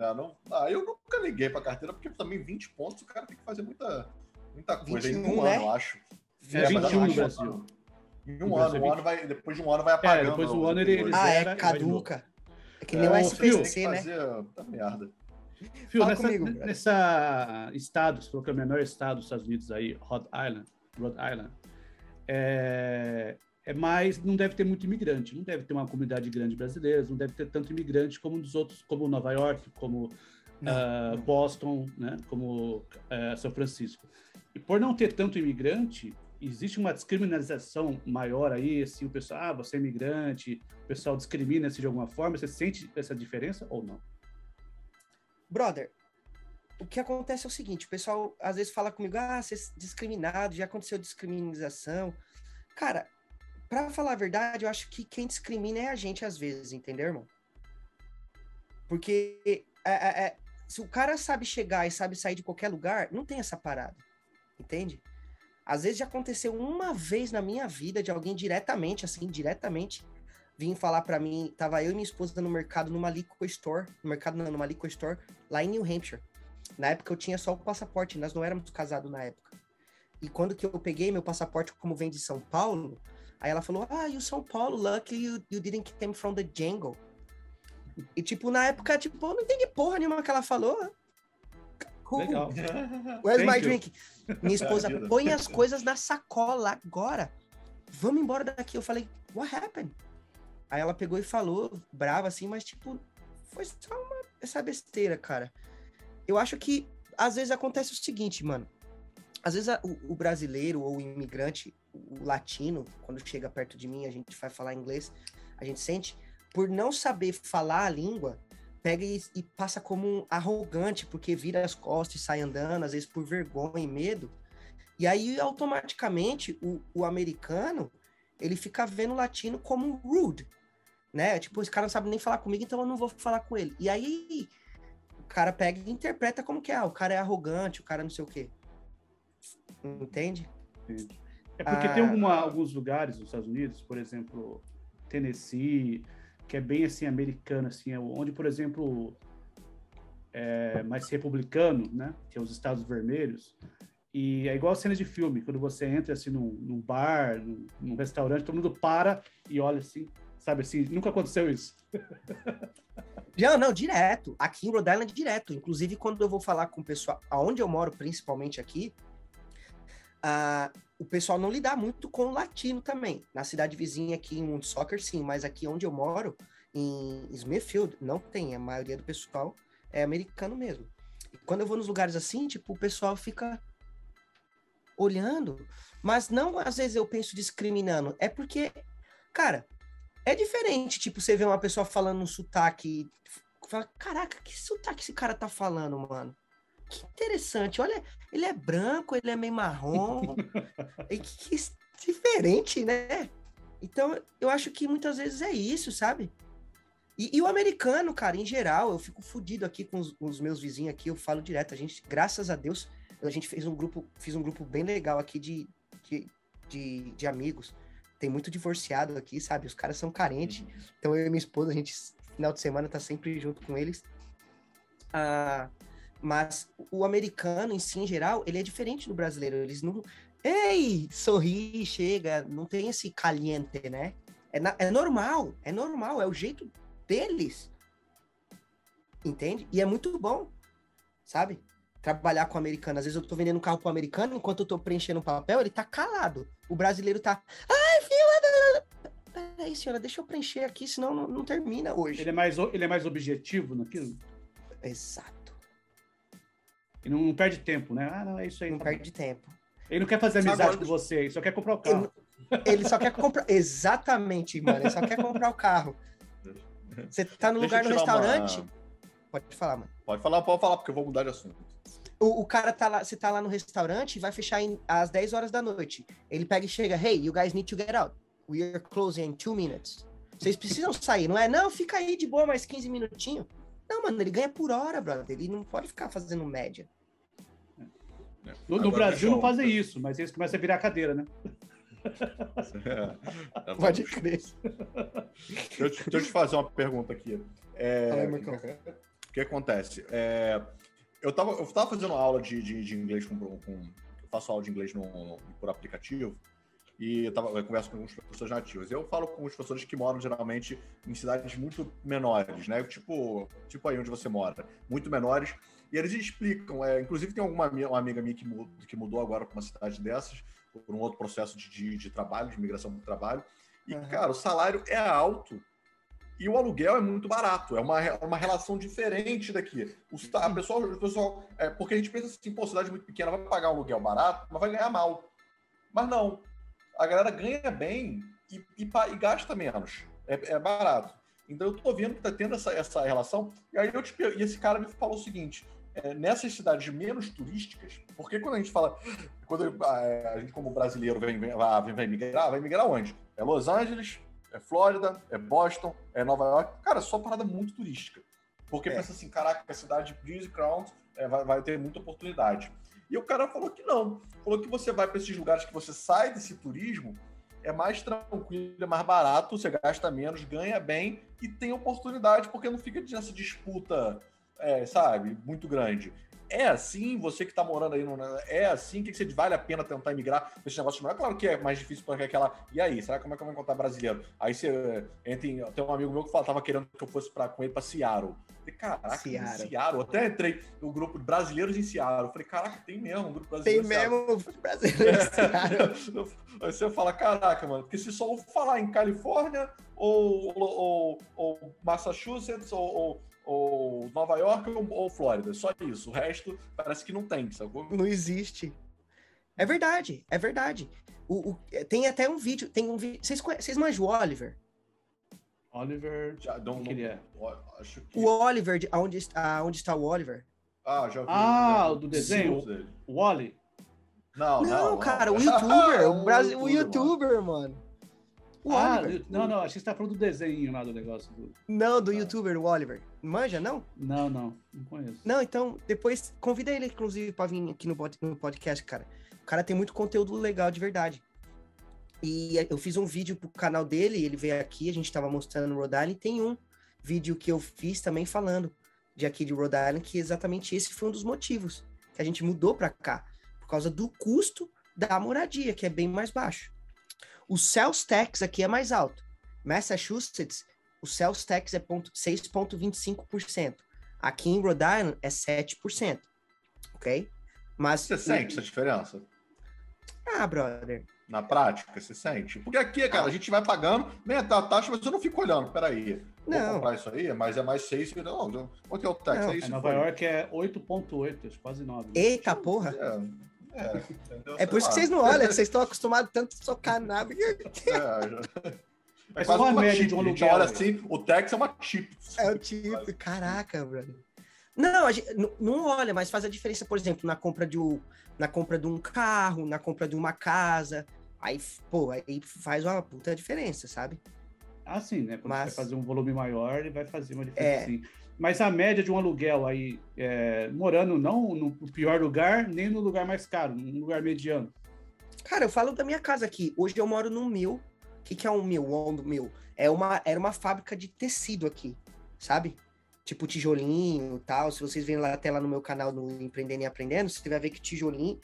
é, não, ah, eu nunca liguei pra carteira porque também 20 pontos o cara tem que fazer muita, muita coisa 21, em um né? ano, eu acho. É, 21 no Brasil. Em um ano, um ano vai, depois de um ano vai apagando. É, depois do um ano ele, ele Ah, é caduca. É que nem é, o SPC, né? Tá merda. Fio, nessa, comigo, nessa estado, você falou que é o menor estado dos Estados Unidos aí, Rhode Island, Rhode Island, é, é mais, não deve ter muito imigrante, não deve ter uma comunidade grande brasileira, não deve ter tanto imigrante como dos outros, como Nova York, como uh, Boston, né, como uh, São Francisco. E por não ter tanto imigrante, existe uma descriminalização maior aí, assim, o pessoal, ah, você é imigrante, o pessoal discrimina-se de alguma forma, você sente essa diferença ou não? Brother, o que acontece é o seguinte, o pessoal às vezes fala comigo, ah, você é discriminado, já aconteceu discriminação. Cara, para falar a verdade, eu acho que quem discrimina é a gente às vezes, entendeu, irmão? Porque é, é, é, se o cara sabe chegar e sabe sair de qualquer lugar, não tem essa parada, entende? Às vezes já aconteceu uma vez na minha vida de alguém diretamente, assim, diretamente, vir falar para mim, tava eu e minha esposa no mercado, numa liquor store, no mercado não, numa liquor store, lá em New Hampshire. Na época eu tinha só o passaporte, nós não éramos casados na época. E quando que eu peguei meu passaporte, como vem de São Paulo, aí ela falou, ah, you São Paulo, lucky you, you didn't come from the jungle. E, tipo, na época, tipo, eu não entendi porra nenhuma que ela falou. Cool. Legal. Where's my you. drink? Minha esposa, põe as coisas na sacola agora. Vamos embora daqui. Eu falei, what happened? Aí ela pegou e falou, brava assim, mas tipo, foi só uma, essa besteira, cara. Eu acho que às vezes acontece o seguinte, mano. Às vezes a, o, o, brasileiro ou o imigrante, o latino, quando chega perto de mim, a gente vai falar inglês, a gente sente, por não saber falar a língua, pega e, e passa como um arrogante, porque vira as costas e sai andando, às vezes por vergonha e medo. E aí, automaticamente, o, o americano, ele fica vendo o latino como rude, né? Tipo, esse cara não sabe nem falar comigo, então eu não vou falar com ele. E aí, cara pega e interpreta como que é, ah, o cara é arrogante, o cara não sei o quê. Entende? É porque ah, tem alguma, alguns lugares nos Estados Unidos, por exemplo, Tennessee, que é bem assim americano, assim, é onde, por exemplo, é mais republicano, né? Que é os Estados Vermelhos. E é igual a cena de filme, quando você entra assim num, num bar, num, num, restaurante, todo mundo para e olha assim, sabe assim, nunca aconteceu isso. Já, não, direto. Aqui em Rhode Island, direto. Inclusive, quando eu vou falar com o pessoal, aonde eu moro, principalmente aqui, uh, o pessoal não lidar muito com o latino também. Na cidade vizinha aqui em Soccer, sim, mas aqui onde eu moro, em Smithfield, não tem. A maioria do pessoal é americano mesmo. E quando eu vou nos lugares assim, tipo, o pessoal fica olhando, mas não às vezes eu penso discriminando, é porque, cara, é diferente, tipo, você vê uma pessoa falando um sotaque, fala, caraca, que sotaque esse cara tá falando, mano? Que interessante, olha, ele é branco, ele é meio marrom, e que, que diferente, né? Então, eu acho que muitas vezes é isso, sabe? E, e, o americano, cara, em geral, eu fico fudido aqui com os, os, meus vizinhos aqui, eu falo direto, a gente, graças a Deus, a gente fez um grupo, fiz um grupo bem legal aqui de, de, de, de amigos tem muito divorciado aqui, sabe? Os caras são carentes. Uhum. Então eu e minha esposa, a gente, final de semana, tá sempre junto com eles. Ah, mas o americano, em si, em geral, ele é diferente do brasileiro. Eles não. Ei, sorri, chega. Não tem esse caliente, né? É, na, é normal, é normal, é o jeito deles. Entende? E é muito bom, sabe? Trabalhar com o americano. Às vezes eu tô vendendo um carro pro americano, enquanto eu tô preenchendo o papel, ele tá calado. O brasileiro tá. Ai, Peraí, senhora, deixa eu preencher aqui, senão não, não termina hoje. Ele é, mais, ele é mais objetivo naquilo? Exato. E não, não, perde tempo, né? Ah, não, é isso aí. Não tá perde bom. tempo. Ele não quer fazer amizade agora... com você, ele só quer comprar o carro. Ele, ele só quer comprar. Exatamente, mano. Ele só quer comprar o carro. Você tá no lugar no restaurante. Uma... Pode falar, mano. Pode falar, pode falar, porque eu vou mudar de assunto. O, o, cara tá lá, você tá lá no restaurante e vai fechar em, às 10 horas da noite. Ele pega e chega, hey, you guys need to get out. We are closing in two minutes. Vocês precisam sair, não é? Não, fica aí de boa mais 15 minutinhos. Não, mano, ele ganha por hora, brother. Ele não pode ficar fazendo média. No, no Brasil não fazem isso, mas eles começam a virar cadeira, né? É, pode crer. Deixa eu, te, deixa eu te fazer uma pergunta aqui. É, o que acontece? É, eu tava, eu tava fazendo aula de, de, de inglês com, com, Eu faço aula de inglês no, por aplicativo. E eu, tava, eu converso com alguns professores nativos. Eu falo com os professores que moram geralmente em cidades muito menores, né? Tipo, tipo aí onde você mora, muito menores. E eles explicam, é, inclusive tem alguma uma amiga minha que mudou, que mudou agora para uma cidade dessas, por um outro processo de, de, de trabalho, de migração para o trabalho. E, uhum. cara, o salário é alto e o aluguel é muito barato. É uma, uma relação diferente daqui. O, a pessoa, o pessoal, é, porque a gente pensa assim, pô, cidade muito pequena vai pagar um aluguel barato, mas vai ganhar mal. Mas não. A galera ganha bem e, e, e gasta menos. É, é, barato. Então eu tô vendo que tá tendo essa, essa relação. E aí eu te, e esse cara me falou o seguinte: é, nessas cidades menos turísticas, porque quando a gente fala, quando a, a gente como brasileiro vem, vem, vai, migrar, vai migrar onde? É Los Angeles, é Flórida, é Boston, é Nova York. Cara, só parada muito turística. Porque é. pensa assim, caraca, a cidade de Disney Crown é, vai, vai ter muita oportunidade. E o cara falou que não. Falou que você vai para esses lugares que você sai desse turismo, é mais tranquilo, é mais barato, você gasta menos, ganha bem e tem oportunidade, porque não fica nessa disputa é, sabe, muito grande. É assim, você que está morando aí, no, é assim, o que, que você vale a pena tentar emigrar nesse negócio de É claro que é mais difícil porque aquela. E aí, será como é que eu vou encontrar brasileiro? Aí você eh, entra em, Tem um amigo meu que falava, tava querendo que eu fosse pra, com ele para Seattle. falei, caraca, Seattle. Seattle. Até entrei no grupo de brasileiros em Seattle. Falei, caraca, tem mesmo um grupo brasileiro. Tem mesmo brasileiros em Seattle. aí você fala, caraca, mano, porque se só falar em Califórnia ou, ou, ou Massachusetts ou, ou Nova York ou, ou Flórida. Só isso. O resto parece que não tem, sacou? Não existe. É verdade, é verdade. O, o, tem até um vídeo, tem um vídeo. Vocês, vocês manjam o Oliver? Oliver. Já, não, que ele é? Acho que... O Oliver, aonde, aonde está o Oliver? Ah, já vi. Ah, o do desenho? O Wally? Não, não, não, cara, não. o youtuber, o, Brasil, o youtuber, mano. O ah, Oliver. Não, não, acho que você tá falando do desenho lá do negócio. Do... Não, do ah. youtuber, o Oliver. Manja, não? Não, não, não conheço. Não, então, depois convida ele, inclusive, pra vir aqui no, no podcast, cara. O cara tem muito conteúdo legal de verdade. E eu fiz um vídeo pro canal dele, ele veio aqui, a gente tava mostrando no Rhode Island, tem um vídeo que eu fiz também falando de aqui de Rhode Island, que exatamente esse foi um dos motivos que a gente mudou para cá, por causa do custo da moradia, que é bem mais baixo. O sales tax aqui é mais alto. Massachusetts, o sales tax é 6,25%. Aqui em Rhode Island é 7%. Ok? Mas. Você sente essa diferença? Ah, brother. Na prática, você sente? Porque aqui, cara, a gente vai pagando, nem a taxa, mas eu não fico olhando, peraí. Vou não. comprar isso aí, mas é mais 6. Não, quanto é o tax? Não. É isso, Nova York é 8,8, quase 9. Eita porra! É. É, é por isso que vocês não olham, vocês estão acostumados tanto a socar nada. É, é quase uma, média chip, de um aluguel. olha assim, o Tex é uma chip. É o tipo, caraca, brother. Não, a gente, não olha, mas faz a diferença, por exemplo, na compra de, um, na compra de um carro, na compra de uma casa. Aí, pô, aí faz uma puta diferença, sabe? Ah, sim, né? Quando mas... você vai fazer um volume maior, ele vai fazer uma diferença, é... sim. Mas a média de um aluguel aí, é, morando não no pior lugar, nem no lugar mais caro, num lugar mediano. Cara, eu falo da minha casa aqui. Hoje eu moro no mil. O que, que é um mil? Um mil? É uma, era uma fábrica de tecido aqui, sabe? Tipo tijolinho e tal. Se vocês verem lá até lá no meu canal no Empreendendo e Aprendendo, você vai ver que tijolinho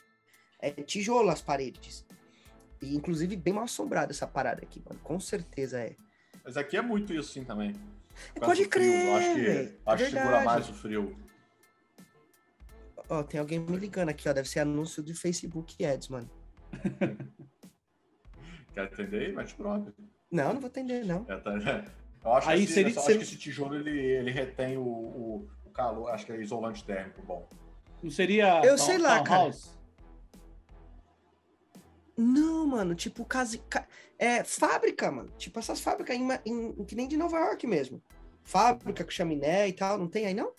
é tijolo as paredes. E inclusive bem mal assombrada essa parada aqui, mano. Com certeza é. Mas aqui é muito isso, sim, também. Pode crer. Acho que, é acho que segura mais o frio. Ó, tem alguém me ligando aqui, ó. Deve ser anúncio do Facebook Ads, mano. Quer atender aí? Mete pronto. Não, não vou atender, não. É. Eu acho, aí, que, seria, acho seria... que esse tijolo ele, ele retém o, o, o, calor, acho que é isolante térmico bom. Não seria. Eu sei lá, cara. House? Não, mano, tipo, casa, é fábrica, mano. Tipo, essas fábricas em, em, que nem de Nova York mesmo. Fábrica com chaminé e tal, não tem aí, não?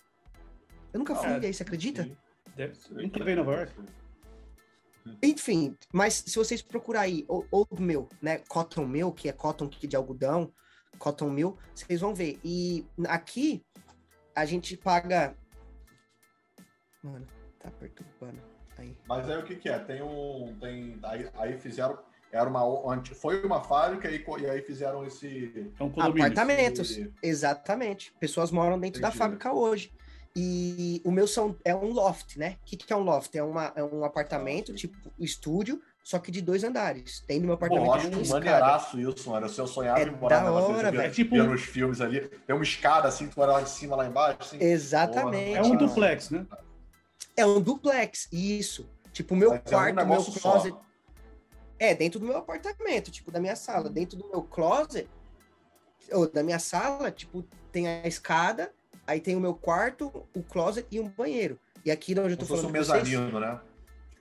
Eu nunca fui é, aí, você acredita? Deve ser. Nunca veio em Nova York. Enfim, mas se vocês procurar aí, Old Mill, né, Cotton Mill, que é cotton de algodão, Cotton Mill, vocês vão ver. E aqui, a gente paga... Mano, tá perturbando. Aí. Mas aí o que, que é? Tem um. Tem, aí, aí fizeram. Era uma. Foi uma fábrica e, e aí fizeram esse. É um Apartamentos. Esse... Exatamente. Pessoas moram dentro Entendi. da fábrica hoje. E o meu são, é um loft, né? O que, que é um loft? É, uma, é um apartamento, tipo estúdio, só que de dois andares. Tem no meu apartamento. Pô, acho um maneiraço isso, mano. Se eu sonhava é em morar na hora, via, tipo... nos filmes ali, tem uma escada assim, tu mora lá de cima, lá embaixo. Assim. Exatamente. é um duplex, né? É um duplex, isso. Tipo, o meu Mas quarto, é um meu closet. Só. É, dentro do meu apartamento, tipo, da minha sala. Dentro do meu closet, ou da minha sala, tipo, tem a escada, aí tem o meu quarto, o closet e um banheiro. E aqui onde eu tô falando. Um mezanino, vocês, né?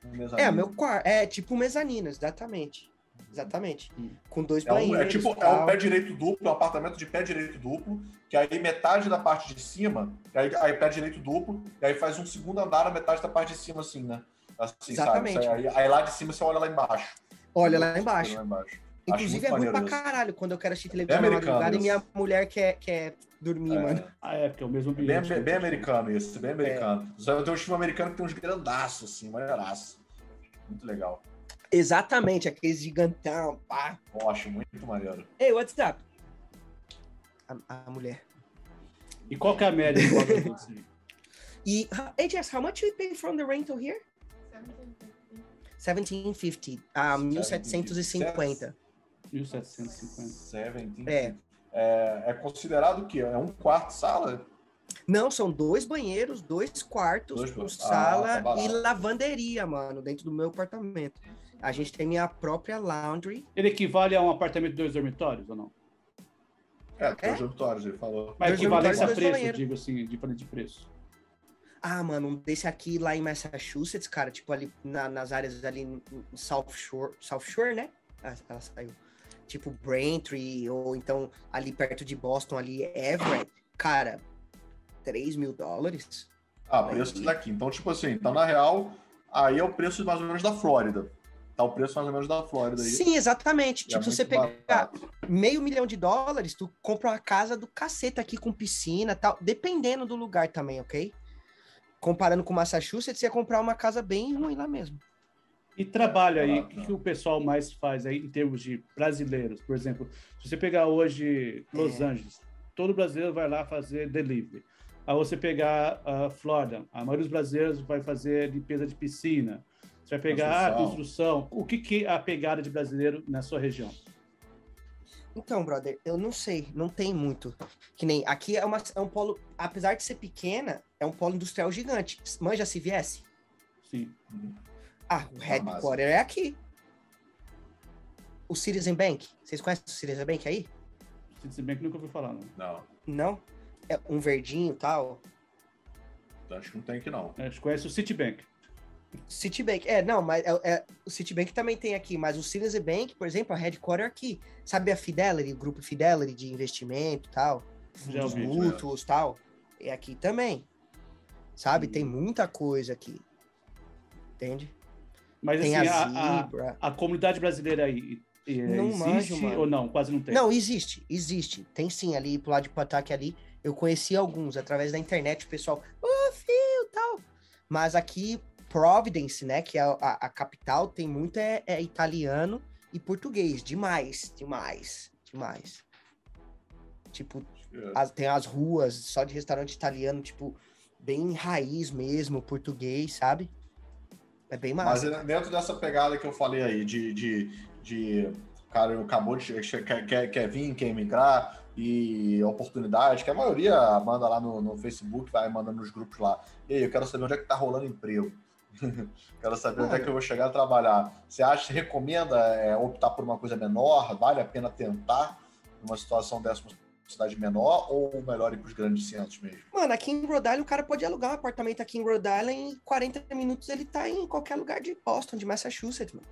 Um mezanino. É, meu quarto. É, tipo mezanino, exatamente. Exatamente. Hum. Com dois é banheiros. Um, é tipo, é um pé direito duplo, é um apartamento de pé direito duplo, que aí metade da parte de cima, aí, aí pé direito duplo, e aí faz um segundo andar na metade da parte de cima, assim, né? Assim, Exatamente. Aí, aí, lá de cima você olha lá embaixo. Olha lá embaixo. Lá embaixo. Inclusive é ruim pra caralho quando eu quero assistir televisão na madrugada e minha mulher quer, quer dormir, é. mano. Ah, é, porque é o mesmo ambiente. Bem, bem americano isso, bem americano. É. Tem um time americano que tem uns grandaços, assim, maneiraço. Muito legal. Exatamente, aqueles gigantão, pá. Poxa, muito maneiro. Hey, what's up? A, a mulher. E qual que é a média do E, hey Jess, how much you pay from the rental here? 1750. Ah, 1750. 1750. É. é. É considerado que é um quarto sala? Não, são dois banheiros, dois quartos, dois, sala ah, tá e lavanderia, mano, dentro do meu apartamento. A gente tem minha própria laundry. Ele equivale a um apartamento de dois dormitórios ou não? É, dois é? dormitórios, ele falou. Mas equivalência a preço, digo assim, diferente de preço. Ah, mano, um desse aqui lá em Massachusetts, cara, tipo ali na, nas áreas ali em South Shore, South Shore, né? Ah, ela saiu. Tipo Braintree, ou então ali perto de Boston, ali Everett. Cara, 3 mil dólares. Ah, preço daqui. Então, tipo assim, então na real, aí é o preço mais ou menos da Flórida. Tá o preço mais ou menos da Flórida aí. Sim, exatamente. Tipo, é se você pegar barato. meio milhão de dólares, tu compra uma casa do caceta aqui com piscina tal, dependendo do lugar também, ok? comparando com Massachusetts, ia comprar uma casa bem ruim lá mesmo. E trabalho aí, o que, que, o pessoal mais faz aí em termos de brasileiros? Por exemplo, se você pegar hoje Los é. Angeles, todo brasileiro vai lá fazer delivery. Aí você pegar a uh, Flórida, a maioria dos brasileiros vai fazer limpeza de piscina. Você vai pegar a construção. O que, que é a pegada de brasileiro na sua região? Então, brother, eu não sei, não tem muito. Que nem aqui é, uma, é um polo, apesar de ser pequena, é um polo industrial gigante. Manja CVS? Sim. Ah, o headquarter é aqui. O Citizen Bank. Vocês conhecem o Citizen Bank aí? Citizen Bank nunca ouvi falar, não. Não. Não? É um verdinho e tal? Acho que não tem aqui, não. É, acho que conhece o Citibank. Citibank, é, não, mas é, é, o Citibank também tem aqui, mas o Citizen Bank, por exemplo, a headquarter aqui. Sabe a Fidelity, o grupo Fidelity de investimento e tal? Fundos mútuos e tal? É aqui também. Sabe? Hum. Tem muita coisa aqui. Entende? Mas tem assim, a, a, a, comunidade brasileira aí não existe manjo, ou não? Quase não tem? Não, existe, existe. Tem sim, ali pro lado de Pataque ali. Eu conheci alguns através da internet, o pessoal, ô, oh, fio, tal. Mas aqui, Providence, né, que é a, a capital, tem muito é, é, italiano e português. Demais, demais, demais. Tipo, é. as, tem as ruas só de restaurante italiano, tipo, bem raiz mesmo, português, sabe? É bem massa. Mas dentro dessa pegada que eu falei aí, de, de, de cara, acabou de quer, quer, quer vir, quer migrar e oportunidade, que a maioria manda lá no, no Facebook, vai mandando nos grupos lá. E aí, eu quero saber onde é que tá rolando emprego. Quero saber onde é que eu vou chegar a trabalhar. Você acha, recomenda é, optar por uma coisa menor? Vale a pena tentar numa situação dessa, uma cidade menor, ou melhor ir para os grandes centros mesmo? Mano, aqui em Rhode Island, o cara pode alugar um apartamento aqui em Rhode Island e em 40 minutos ele tá em qualquer lugar de Boston, de Massachusetts, mano.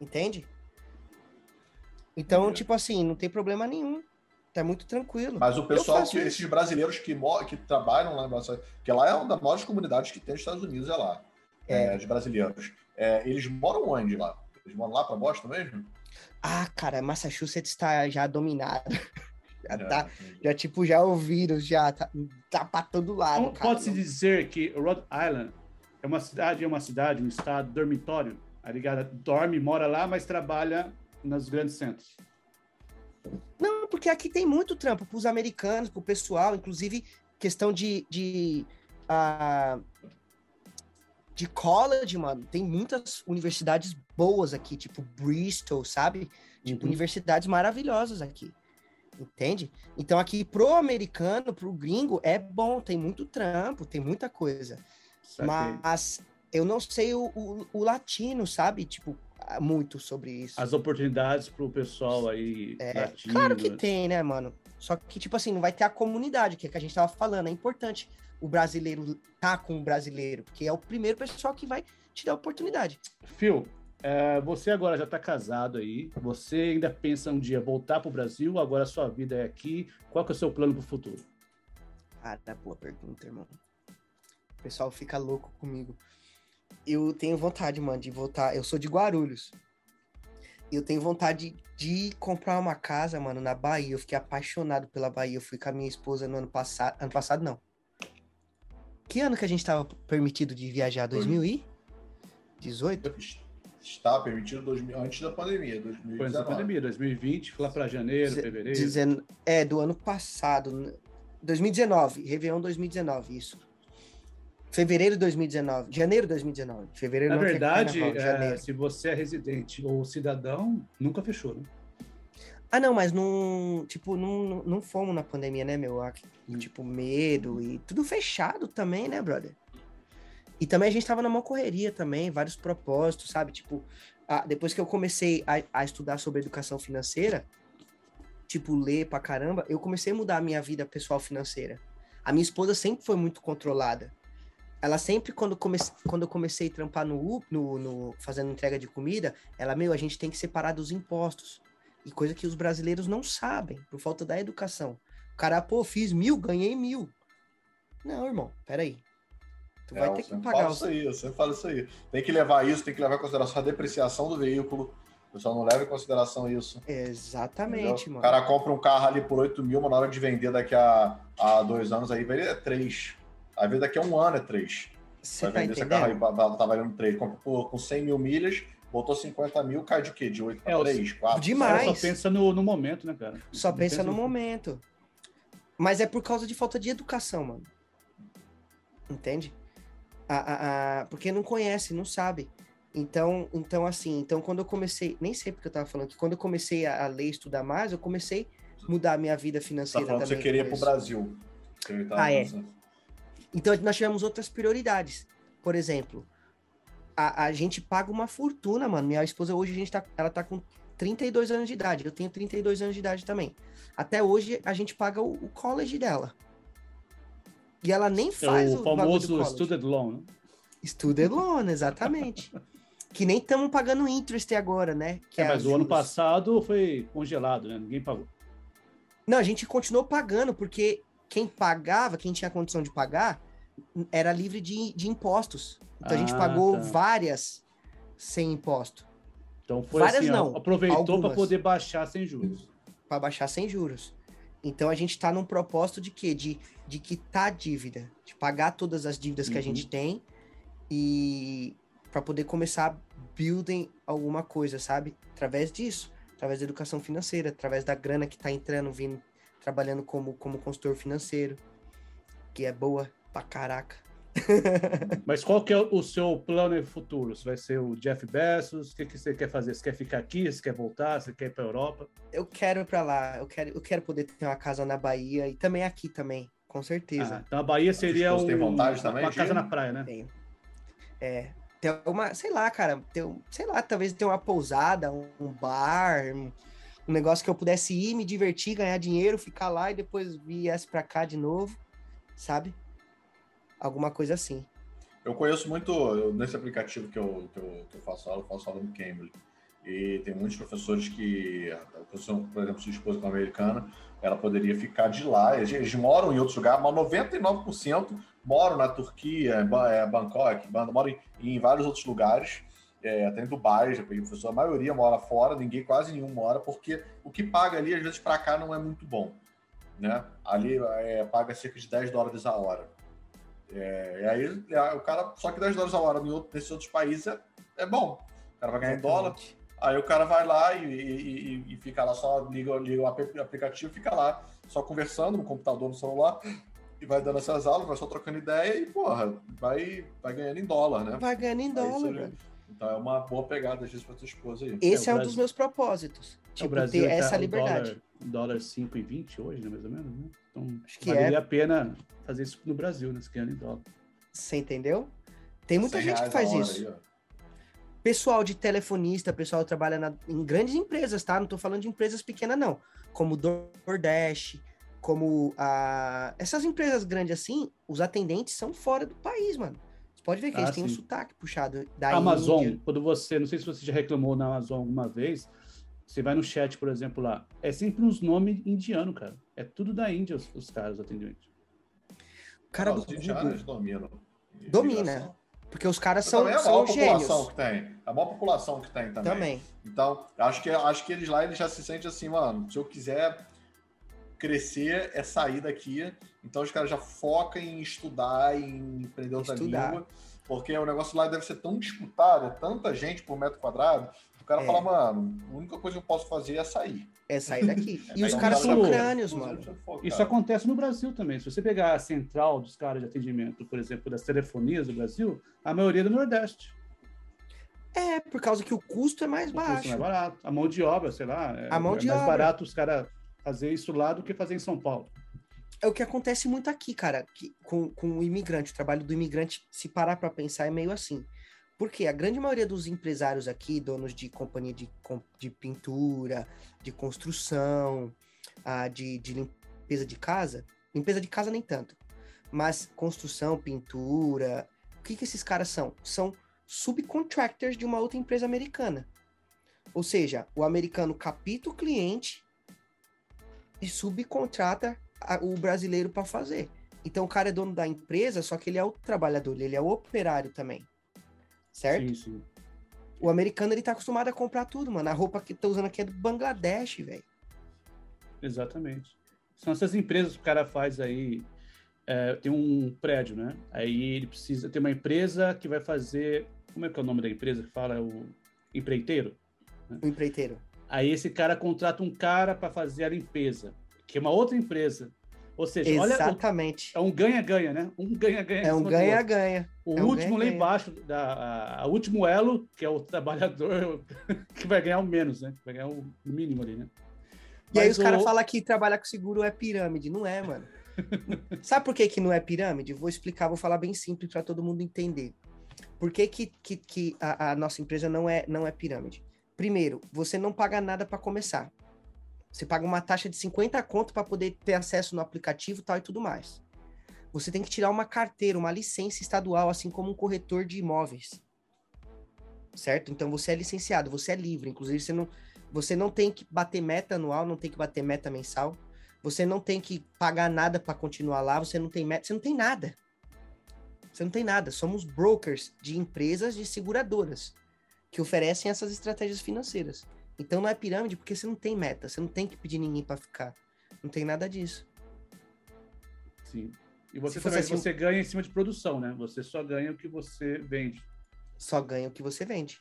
Entende? Então, é. tipo assim, não tem problema nenhum. Tá muito tranquilo. Mas o pessoal, que, esses brasileiros que, que trabalham lá, que lá é uma das maiores comunidades que tem nos Estados Unidos, é lá é. de brasileiros. É, eles moram onde lá? Eles moram lá para Boston mesmo? Ah, cara, Massachusetts está já dominado. Já, tá, já, tipo, já o vírus já tá, tá pra todo lado. Pode-se dizer que Rhode Island é uma cidade, é uma cidade, um estado dormitório, tá ligado? Dorme, mora lá, mas trabalha nos grandes centros. Não, porque aqui tem muito trampo para os americanos, para o pessoal, inclusive questão de, de uh, de college, mano, tem muitas universidades boas aqui, tipo Bristol, sabe? Tipo, uhum. universidades maravilhosas aqui. Entende? Então aqui pro americano, pro gringo, é bom, tem muito trampo, tem muita coisa. Mas eu não sei o, o, o latino, sabe? Tipo, muito sobre isso. As oportunidades pro pessoal aí é, latino. Claro que tem, né, mano? Só que, tipo assim, não vai ter a comunidade, que é que a gente tava falando. É importante o brasileiro tá com o brasileiro, porque é o primeiro pessoal que vai te dar oportunidade. Phil, é, você agora já está casado aí, você ainda pensa um dia voltar para o Brasil, agora a sua vida é aqui, qual que é o seu plano para o futuro? Ah, tá boa pergunta, irmão. O pessoal fica louco comigo. Eu tenho vontade, mano, de voltar. Eu sou de Guarulhos. Eu tenho vontade de comprar uma casa, mano, na Bahia. Eu fiquei apaixonado pela Bahia. Eu fui com a minha esposa no ano passado. Ano passado, não. Que ano que a gente tava permitido de viajar? 2018? está permitido 2000, antes da pandemia, 2019. Foi antes da pandemia, 2020, foi lá para janeiro, fevereiro. Dezen... É, do ano passado, 2019, Réveillon 2019, isso. Fevereiro de 2019, janeiro de 2019. Fevereiro Na verdade, é, se você é residente ou cidadão, nunca fechou, né? Ah, não, mas não, tipo, não, não fomos na pandemia, né, meu? Hum. Tipo, medo e tudo fechado também, né, brother? E também a gente tava numa correria também, vários propósitos, sabe? Tipo, a, depois que eu comecei a, a, estudar sobre educação financeira, tipo, ler pra caramba, eu comecei a mudar a minha vida pessoal financeira. A minha esposa sempre foi muito controlada. Ela sempre, quando, come, quando eu comecei a trampar no, no, no fazendo entrega de comida, ela, meu, a gente tem que separar dos impostos. E coisa que os brasileiros não sabem, por falta da educação. O cara, pô, fiz mil, ganhei mil. Não, irmão, peraí. Tu vai é, ter que pagar. Isso aí, eu sempre falo isso aí. Tem que levar isso, tem que levar em consideração a depreciação do veículo. O pessoal não leva em consideração isso. Exatamente, entendeu? mano. O cara compra um carro ali por 8 mil, mas na hora de vender daqui a, a dois anos aí, vai é 3. Aí vem daqui a um ano é 3. Você vai tá vender entendendo? esse carro aí, tá, valendo 3. Compra por, com 100 mil milhas, botou 50 mil, cai de quê? De 8 para é, 3, 4? Demais. Só pensa no, no momento, né, cara? Só pensa, pensa no, no momento. Mas é por causa de falta de educação, mano. Entende? A, a, a, porque não conhece, não sabe. Então, então, assim, então quando eu comecei, nem sei porque eu tava falando que quando eu comecei a, a ler, estudar mais, eu comecei a mudar a minha vida financeira tá falando também. Que você queria ir pro Brasil. Ah, é. Então nós tivemos outras prioridades. Por exemplo, a, a gente paga uma fortuna, mano. Minha esposa hoje, a gente tá, ela tá com 32 anos de idade. Eu tenho 32 anos de idade também. Até hoje, a gente paga o, o college dela. E ela nem faz é o, o famoso student loan. Né? Student loan, exatamente. que nem estamos pagando interest agora, né? Que é, é mas o ano passado foi congelado, né? Ninguém pagou. Não, a gente continuou pagando, porque quem pagava, quem tinha condição de pagar, era livre de, de impostos. Então ah, a gente ah, pagou tá. várias sem imposto. Então foi várias assim, não. Aproveitou para poder baixar sem juros. Para baixar sem juros. Então a gente está num propósito de quê? De, de quitar a dívida, de pagar todas as dívidas uhum. que a gente uhum. tem e para poder começar building alguma coisa, sabe? Através disso, através da educação financeira, através da grana que está entrando, vindo, trabalhando como, como consultor financeiro, que é boa pra caraca. Mas qual que é o seu plano futuro? Você vai ser o Jeff Bezos? O que, que você quer fazer? Você quer ficar aqui? Você quer voltar? Você quer ir para Europa? Eu quero ir para lá. Eu quero, eu quero poder ter uma casa na Bahia e também aqui também, com certeza. Ah, então a Bahia seria um, tem vontade também, uma casa na praia, né? Tenho. É, ter uma, sei lá, cara, ter, sei lá, talvez ter uma pousada, um, um bar, um, um negócio que eu pudesse ir, me divertir, ganhar dinheiro, ficar lá e depois viesse para cá de novo, sabe? Alguma coisa assim. Eu conheço muito, eu, nesse aplicativo que eu, que eu, que eu faço aula, eu faço aula no Cambridge, e tem muitos professores que, por exemplo, sua esposa é americana, ela poderia ficar de lá, eles, moram em outros lugares, mas 99% moram na Turquia, em Bangkok, moram em, em vários outros lugares, é, até em Dubai, já peguei professor, a maioria mora fora, ninguém, quase nenhum mora, porque o que paga ali, às vezes, para cá não é muito bom. Né? Ali é, paga cerca de 10 dólares a hora. É, e aí o cara, só que 10 dólares a hora outro, nesses outros países é, é bom. O cara vai ganhar em dólar. Aí o cara vai lá e, e, e, fica lá só, liga, liga o aplicativo, fica lá só conversando no computador, no celular, e vai dando essas aulas, vai só trocando ideia e, porra, vai, vai ganhando em dólar, né? Vai ganhando em dólar. Então é uma boa pegada disso pra tua esposa aí. Esse é, é um dos meus propósitos. É, tipo, ter tá essa liberdade. Dólar, dólar 5,20 hoje, né, mais ou menos, né? Então, Acho que valeria é. a pena fazer isso no Brasil, né? Se ganhando em dólar. Você entendeu? Tem muita gente que faz isso. Aí, pessoal de telefonista, pessoal que trabalha na, em grandes empresas, tá? Não tô falando de empresas pequenas, não. Como DoorDash, como a... essas empresas grandes assim, os atendentes são fora do país, mano. Você pode ver que ah, eles têm um sotaque puxado da Amazon, Índia. quando você, não sei se você já reclamou na Amazon alguma vez, você vai no chat, por exemplo, lá, é sempre uns nomes indianos, cara. É tudo da Índia os, os caras, os atendentes. Cara do Google... dominam. Domina. Porque os caras são, é a maior população que tem. A maior população que tem também. Também. Então, acho que, acho que eles lá eles já se sentem assim, mano, se eu quiser crescer, é sair daqui. Então os caras já focam em estudar, em aprender outra estudar. língua. Porque o negócio lá deve ser tão disputado, é tanta gente por metro quadrado, o cara é. fala, mano, a única coisa que eu posso fazer é sair. É sair daqui. e os caras são crânios, mano. Isso acontece no Brasil também. Se você pegar a central dos caras de atendimento, por exemplo, das telefonias do Brasil, a maioria é do Nordeste. É, por causa que o custo é mais o baixo. Custo é mais barato. A mão de obra, sei lá, é, a mão é de mais obra. barato os caras fazer isso lá do que fazer em São Paulo. É o que acontece muito aqui, cara, que, com, com o imigrante. O trabalho do imigrante, se parar para pensar, é meio assim. Porque a grande maioria dos empresários aqui, donos de companhia de, de pintura, de construção, ah, de, de limpeza de casa, limpeza de casa nem tanto, mas construção, pintura, o que, que esses caras são? São subcontractors de uma outra empresa americana. Ou seja, o americano capita o cliente e subcontrata o brasileiro para fazer. Então o cara é dono da empresa, só que ele é o trabalhador, ele é o operário também certo? Sim, sim. O americano, ele tá acostumado a comprar tudo, mano. A roupa que tá usando aqui é do Bangladesh, velho. Exatamente. São essas empresas que o cara faz aí. É, tem um prédio, né? Aí ele precisa ter uma empresa que vai fazer. Como é que é o nome da empresa que fala? O empreiteiro? Né? O empreiteiro. Aí esse cara contrata um cara para fazer a limpeza, que é uma outra empresa. Ou seja, Exatamente. olha, é um ganha-ganha, né? Um ganha-ganha. É um ganha-ganha. O é último um lá embaixo, da, a, último elo, que é o trabalhador que vai ganhar o menos, né? Vai ganhar o mínimo ali, né? E Mas aí os o... caras falam que trabalhar com seguro é pirâmide. Não é, mano. Sabe por que, que não é pirâmide? Vou explicar, vou falar bem simples para todo mundo entender. Por que, que, que, que a, a, nossa empresa não é, não é pirâmide? Primeiro, você não paga nada para começar. Você paga uma taxa de 50 conto para poder ter acesso no aplicativo tal e tudo mais. Você tem que tirar uma carteira, uma licença estadual, assim como um corretor de imóveis. Certo? Então você é licenciado, você é livre. Inclusive, você não, você não tem que bater meta anual, não tem que bater meta mensal. Você não tem que pagar nada para continuar lá, você não tem meta, você não tem nada. Você não tem nada. Somos brokers de empresas de seguradoras que oferecem essas estratégias financeiras. Então não é pirâmide porque você não tem meta, você não tem que pedir ninguém para ficar. Não tem nada disso. Sim. E você também assim, você ganha em cima de produção, né? Você só ganha o que você vende. Só ganha o que você vende.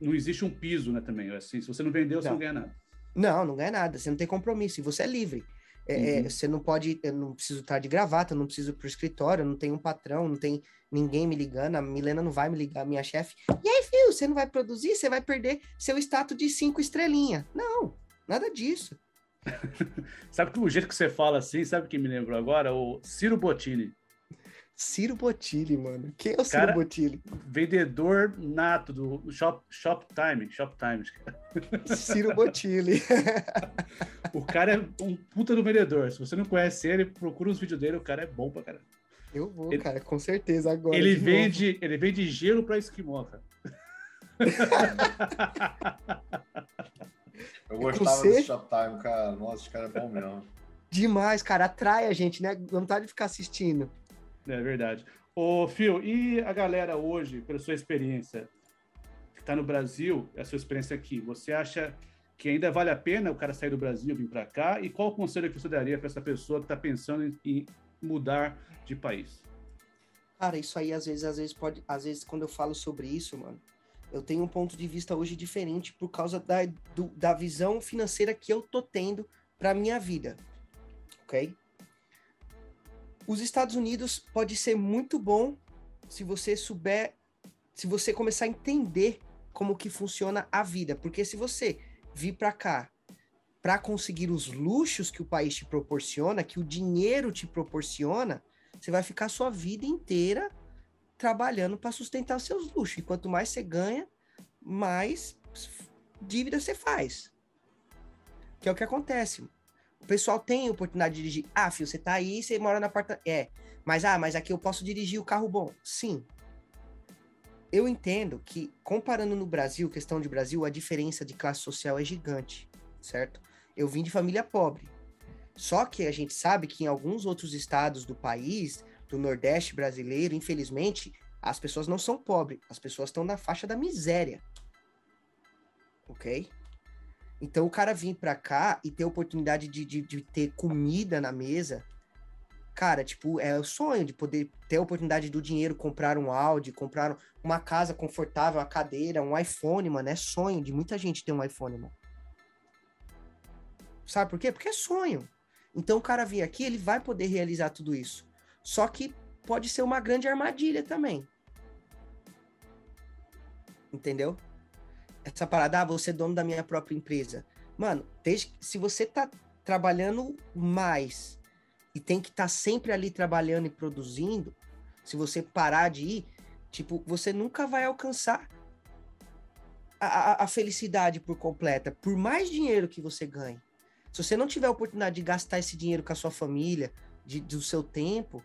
Não existe um piso, né, também. Assim, se você não vendeu, não. você não ganha nada. Não, não ganha nada. Você não tem compromisso. E você é livre. É, é, uhum. você não pode, eu não preciso estar de gravata, não preciso ir pro escritório, não tem um patrão, não tem ninguém me ligando, a Milena não vai me ligar, minha chefe. E aí, filho, você não vai produzir? Você vai perder seu status de cinco estrelinha. Não, nada disso. sabe que o jeito que você fala assim, sabe que me lembrou agora? O Ciro Bottini. Ciro Bottini, mano. Quem é o Ciro Bottini? Vendedor nato do Shop, Shoptime. Shoptime. Ciro Bottini. o cara é um puta do vendedor. Se você não conhece ele, procura os vídeos dele, o cara é bom pra caramba. Eu vou, ele, cara, com certeza agora. Ele vende, ele vende gelo pra esquimó, cara. Eu gostava desse Shoptime, cara. Nossa, esse cara é bom mesmo. Demais, cara. Atrai a gente, né? Vontade de ficar assistindo. É verdade. Ô, Fio, e a galera hoje, pela sua experiência, que está no Brasil, a sua experiência aqui, você acha que ainda vale a pena o cara sair do Brasil e vir para cá? E qual o conselho que você daria para essa pessoa que está pensando em mudar de país? Cara, isso aí às vezes, às vezes pode, às vezes quando eu falo sobre isso, mano, eu tenho um ponto de vista hoje diferente por causa da, do, da visão financeira que eu tô tendo para minha vida, ok? Os Estados Unidos pode ser muito bom se você souber, se você começar a entender como que funciona a vida, porque se você vir para cá para conseguir os luxos que o país te proporciona, que o dinheiro te proporciona, você vai ficar sua vida inteira trabalhando para sustentar seus luxos. E quanto mais você ganha, mais dívida você faz. Que é o que acontece. O pessoal tem oportunidade de dirigir. Ah, filho, você tá aí, você mora na apartamento. É. Mas, ah, mas aqui eu posso dirigir o carro bom. Sim. Eu entendo que, comparando no Brasil, questão de Brasil, a diferença de classe social é gigante, certo? Eu vim de família pobre. Só que a gente sabe que em alguns outros estados do país, do Nordeste brasileiro, infelizmente, as pessoas não são pobres, as pessoas estão na faixa da miséria. Ok? Então o cara vir pra cá e ter oportunidade de, de, de ter comida na mesa, cara, tipo, é o sonho de poder ter a oportunidade do dinheiro, comprar um Audi, comprar uma casa confortável, uma cadeira, um iPhone, mano. É sonho de muita gente ter um iPhone, mano. Sabe por quê? Porque é sonho. Então o cara vir aqui, ele vai poder realizar tudo isso. Só que pode ser uma grande armadilha também. Entendeu? Essa parada, ah, vou ser dono da minha própria empresa. Mano, desde, se você tá trabalhando mais e tem que estar tá sempre ali trabalhando e produzindo, se você parar de ir, tipo, você nunca vai alcançar a, a, a felicidade por completa, por mais dinheiro que você ganhe. Se você não tiver a oportunidade de gastar esse dinheiro com a sua família, de, do seu tempo,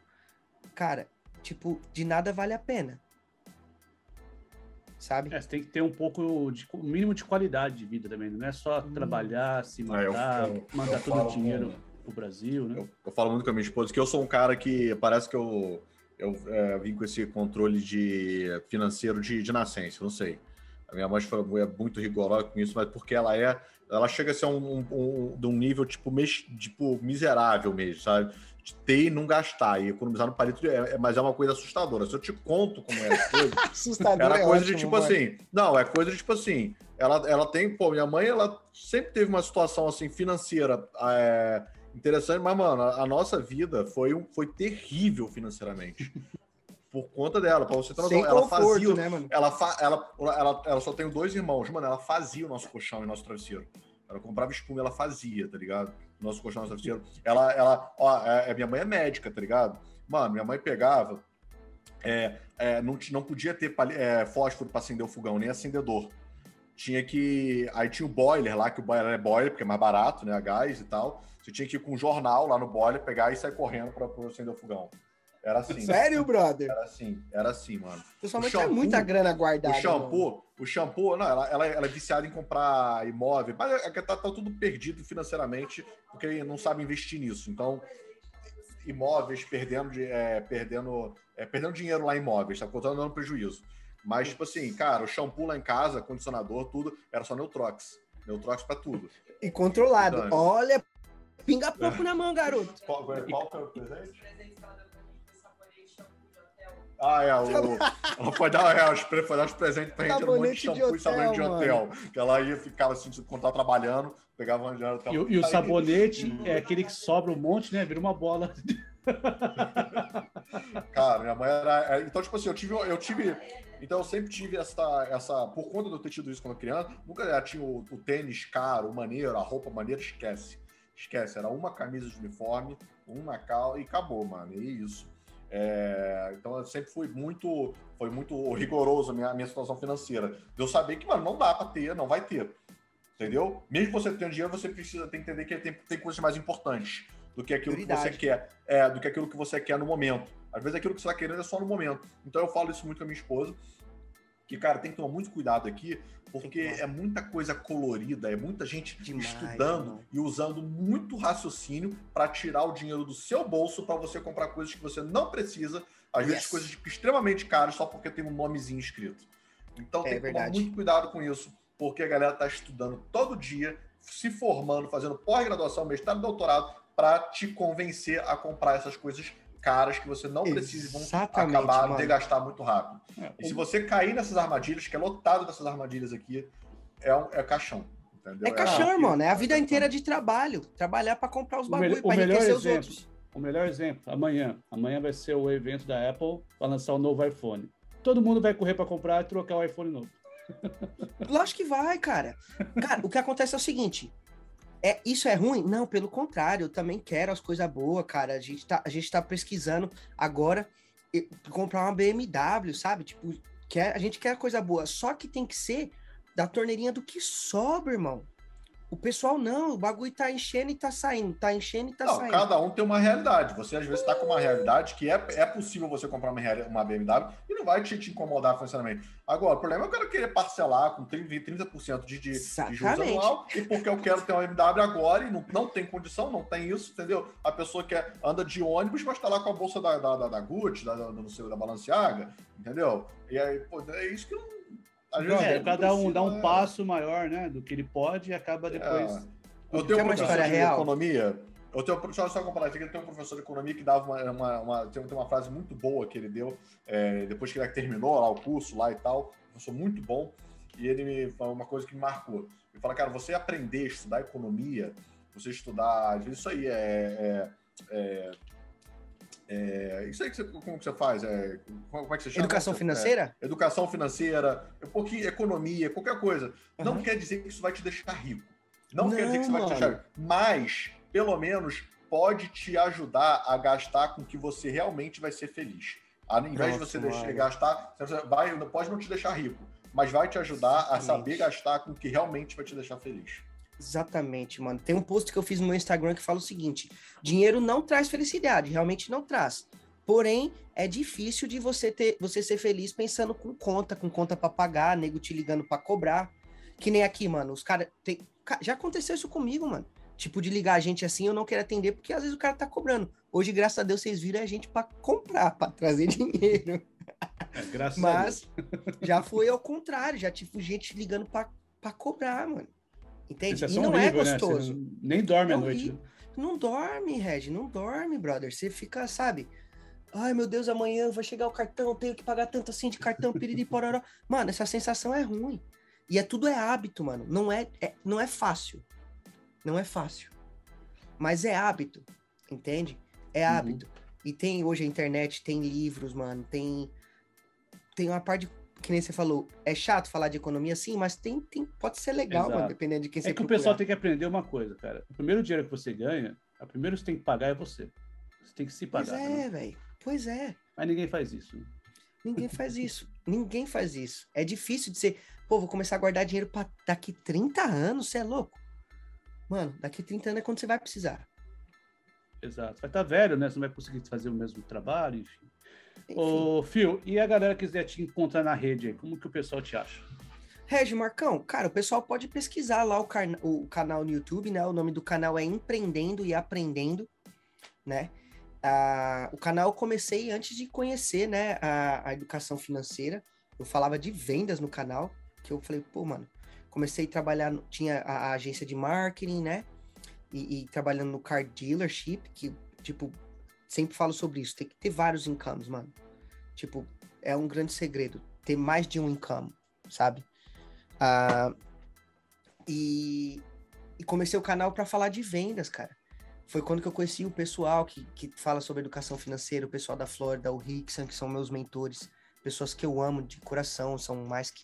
cara, tipo, de nada vale a pena. Sabe? É, você tem que ter um pouco de o mínimo de qualidade de vida também, não é só hum. trabalhar, se matar, eu, eu, mandar eu todo o dinheiro com, pro Brasil, né? Eu, falo muito com a minha esposa que eu sou um cara que parece que eu, eu é, vim com esse controle de financeiro de, de nascença, não sei. A minha mãe foi, é muito rigorosa com isso, mas porque ela é ela chega a ser um, um, um, de um nível tipo, mes, tipo miserável mesmo, sabe? De ter e não gastar e economizar no palito, é, é, mas é uma coisa assustadora. Se eu te conto como é a coisa, era é coisa ótimo, de tipo assim, não, é coisa de tipo assim, ela, ela tem, pô, minha mãe, ela sempre teve uma situação assim financeira é, interessante, mas mano, a, a nossa vida foi, um, foi terrível financeiramente por conta dela. Pra você ter noção, ela conforto, fazia. Né, mano? Ela, fa, ela, ela, ela só tem dois irmãos, mano. Ela fazia o nosso colchão e nosso travesseiro. Ela comprava espuma ela fazia, tá ligado? Nosso colchão, travesseiro. Ela, ela, ó, é, é, minha mãe é médica, tá ligado? Mano, minha mãe pegava. É, é, não, não podia ter é, fósforo para acender o fogão, nem acendedor. Tinha que. Aí tinha o boiler lá, que o boiler é boiler, porque é mais barato, né? A gás e tal. Você tinha que ir com um jornal lá no boiler, pegar e sair correndo para acender o fogão. Era assim. Sério, brother? Era assim, era assim, mano. Pessoalmente shampoo, é muita grana guardada. O shampoo, mano. o shampoo, não, ela, ela, ela, é viciada em comprar imóvel, mas é, é tá, tá tudo perdido financeiramente, porque não sabe investir nisso. Então, imóveis perdendo, de, é, perdendo, é, perdendo dinheiro lá em imóveis, tá contando dando prejuízo. Mas, tipo assim, cara, o shampoo lá em casa, condicionador, tudo, era só Neutrox. Neutrox pra tudo. E controlado. Então, Olha, pinga pouco na mão, garoto. Qual, qual que é o presente? Ah, é, o, ela foi dar, é, os, foi dar os presentes pra gente, um monte de shampoo e sabonete de hotel. Que ela ia, ficava assim, quando tava trabalhando, pegava um hotel. E, e o sabonete é aquele que sobra um monte, né? Vira uma bola. Cara, minha mãe era. É, então, tipo assim, eu tive. Eu tive então eu sempre tive essa, essa. Por conta de eu ter tido isso quando criança, nunca tinha o, o tênis caro, o maneiro, a roupa maneira, esquece. Esquece, era uma camisa de uniforme, uma cal e acabou, mano. E é isso. É, então eu sempre fui muito, foi muito rigoroso a minha, minha situação financeira. De eu saber que, mano, não dá para ter, não vai ter. Entendeu? Mesmo que você tenha dinheiro, você precisa ter, entender que tem, tem coisas mais importantes do que aquilo que você quer. É, do que aquilo que você quer no momento. Às vezes aquilo que você está querendo é só no momento. Então eu falo isso muito com a minha esposa. Que, cara, tem que tomar muito cuidado aqui, porque é muita coisa colorida, é muita gente Demais, estudando e usando muito raciocínio para tirar o dinheiro do seu bolso para você comprar coisas que você não precisa, às yes. vezes coisas extremamente caras só porque tem um nomezinho escrito. Então é tem que tomar muito cuidado com isso, porque a galera está estudando todo dia, se formando, fazendo pós-graduação, mestrado, doutorado, para te convencer a comprar essas coisas caras que você não precisa vão acabar mano. de gastar muito rápido. É, e se você cair nessas armadilhas, que é lotado dessas armadilhas aqui, é, um, é caixão. Entendeu? É, é caixão, é, mano. É a vida inteira de trabalho. Trabalhar para comprar os bagulhos, para enriquecer exemplo, os outros. O melhor exemplo, amanhã. Amanhã vai ser o evento da Apple para lançar o novo iPhone. Todo mundo vai correr para comprar e trocar o iPhone novo. Lógico que vai, cara. Cara, o que acontece é o seguinte: é, isso é ruim? Não, pelo contrário, eu também quero as coisas boas, cara. A gente tá, a gente tá pesquisando agora. comprar uma BMW, sabe? Tipo, quer, a gente quer coisa boa, só que tem que ser da torneirinha do que sobra, irmão. O pessoal não, o bagulho tá enchendo e tá saindo, tá enchendo e tá não, saindo. Cada um tem uma realidade. Você às vezes tá com uma realidade que é, é possível você comprar uma, uma BMW e não vai te, te incomodar financeiramente. Agora, o problema é que eu quero querer parcelar com 30%, 30 de, de, de juros anual e porque eu quero ter uma BMW agora e não, não tem condição, não tem isso, entendeu? A pessoa que anda de ônibus, mas tá lá com a bolsa da, da, da, da Gucci, da, da, sei, da Balenciaga, entendeu? E aí, pô, é isso que não é, cada um dá um passo maior, né, do que ele pode e acaba depois. É. Eu tenho um professor de real? economia. Eu tenho, só, só comparar aqui, tem um professor de economia que dava uma, uma, uma tem, uma frase muito boa que ele deu é, depois que ele terminou lá o curso lá e tal, um professor muito bom, e ele me falou uma coisa que me marcou. Ele fala, cara, você aprender a estudar economia, você estudar, às vezes isso aí é, é, é é, isso aí que você, como que você faz? É, como é que você chama? Educação financeira? É, educação financeira, um pouquinho economia, qualquer coisa. Uhum. Não quer dizer que isso vai te deixar rico. Não, não quer dizer que isso vai te deixar rico. Mas, pelo menos, pode te ajudar a gastar com que você realmente vai ser feliz. Ao invés de você deixar, gastar, você vai, pode não te deixar rico, mas vai te ajudar a saber gastar com o que realmente vai te deixar feliz. Exatamente, mano. Tem um post que eu fiz no meu Instagram que fala o seguinte: dinheiro não traz felicidade, realmente não traz. Porém, é difícil de você ter, você ser feliz pensando com conta, com conta para pagar, nego te ligando para cobrar. Que nem aqui, mano. Os caras já aconteceu isso comigo, mano. Tipo de ligar a gente assim, eu não quero atender porque às vezes o cara tá cobrando. Hoje, graças a Deus, vocês viram a gente para comprar, para trazer dinheiro. É, graças Mas já foi ao contrário, já tive gente ligando para cobrar, mano. Entende? E não é horrível, é gostoso. Né? nem dorme à noite. Né? Não dorme, Red, não dorme, brother. Você fica, sabe? Ai, meu Deus, amanhã vai chegar o cartão, tenho que pagar tanto assim de cartão, piriri, pororó. Mano, essa sensação é ruim. E é tudo é hábito, mano. Não é, é, não é fácil. Não é fácil. Mas é hábito, entende? É uhum. hábito. Uhum. E tem hoje a internet, tem livros, mano, tem tem uma parte de que nem você falou, é chato falar de economia, sim, mas tem, tem pode ser legal, mano, dependendo de quem você É que procurar. o pessoal tem que aprender uma coisa, cara. O primeiro dinheiro que você ganha, o primeiro que você tem que pagar é você. Você tem que se pagar. Pois é, velho. Pois é. Mas ninguém faz isso. Né? Ninguém faz isso. ninguém faz isso. É difícil de ser, pô, vou começar a guardar dinheiro para daqui 30 anos, você é louco? Mano, daqui 30 anos é quando você vai precisar. Exato. Vai estar tá velho, né? Você não vai conseguir fazer o mesmo trabalho, enfim. Ô, Fio, e a galera quiser te encontrar na rede aí, como que o pessoal te acha? Regi Marcão, cara, o pessoal pode pesquisar lá o, o, canal no YouTube, né? O nome do canal é Empreendendo e Aprendendo, né? Ah, o canal eu comecei antes de conhecer, né, a, a, educação financeira. Eu falava de vendas no canal, que eu falei, pô, mano, comecei a trabalhar, no, tinha a, a, agência de marketing, né? E, e, trabalhando no car dealership, que, tipo, sempre falo sobre isso, tem que ter vários incomes, mano. Tipo, é um grande segredo, ter mais de um income, sabe? Uh, e, e comecei o canal para falar de vendas, cara. Foi quando que eu conheci o pessoal que, que fala sobre educação financeira, o pessoal da Flórida, o Rickson, que são meus mentores, pessoas que eu amo de coração, são mais que,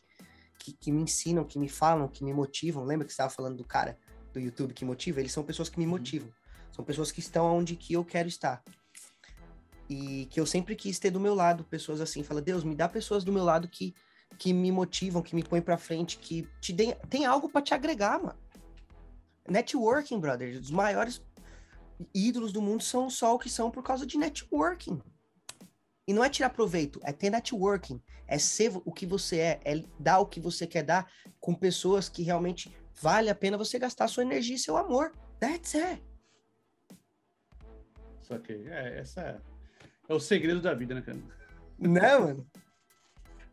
que, que me ensinam, que me falam, que me motivam. Lembra que você estava falando do cara do YouTube que motiva? Eles são pessoas que me uhum. motivam. São pessoas que estão onde que eu quero estar. E que eu sempre quis ter do meu lado pessoas assim. Fala, Deus, me dá pessoas do meu lado que, que me motivam, que me põem pra frente, que te deem, tem algo para te agregar, mano. Networking, brother. Os maiores ídolos do mundo são só o que são por causa de networking. E não é tirar proveito, é ter networking. É ser o que você é, é dar o que você quer dar com pessoas que realmente vale a pena você gastar sua energia e seu amor. That's it. Só que é, essa é é o segredo da vida, né, cara? Né, mano?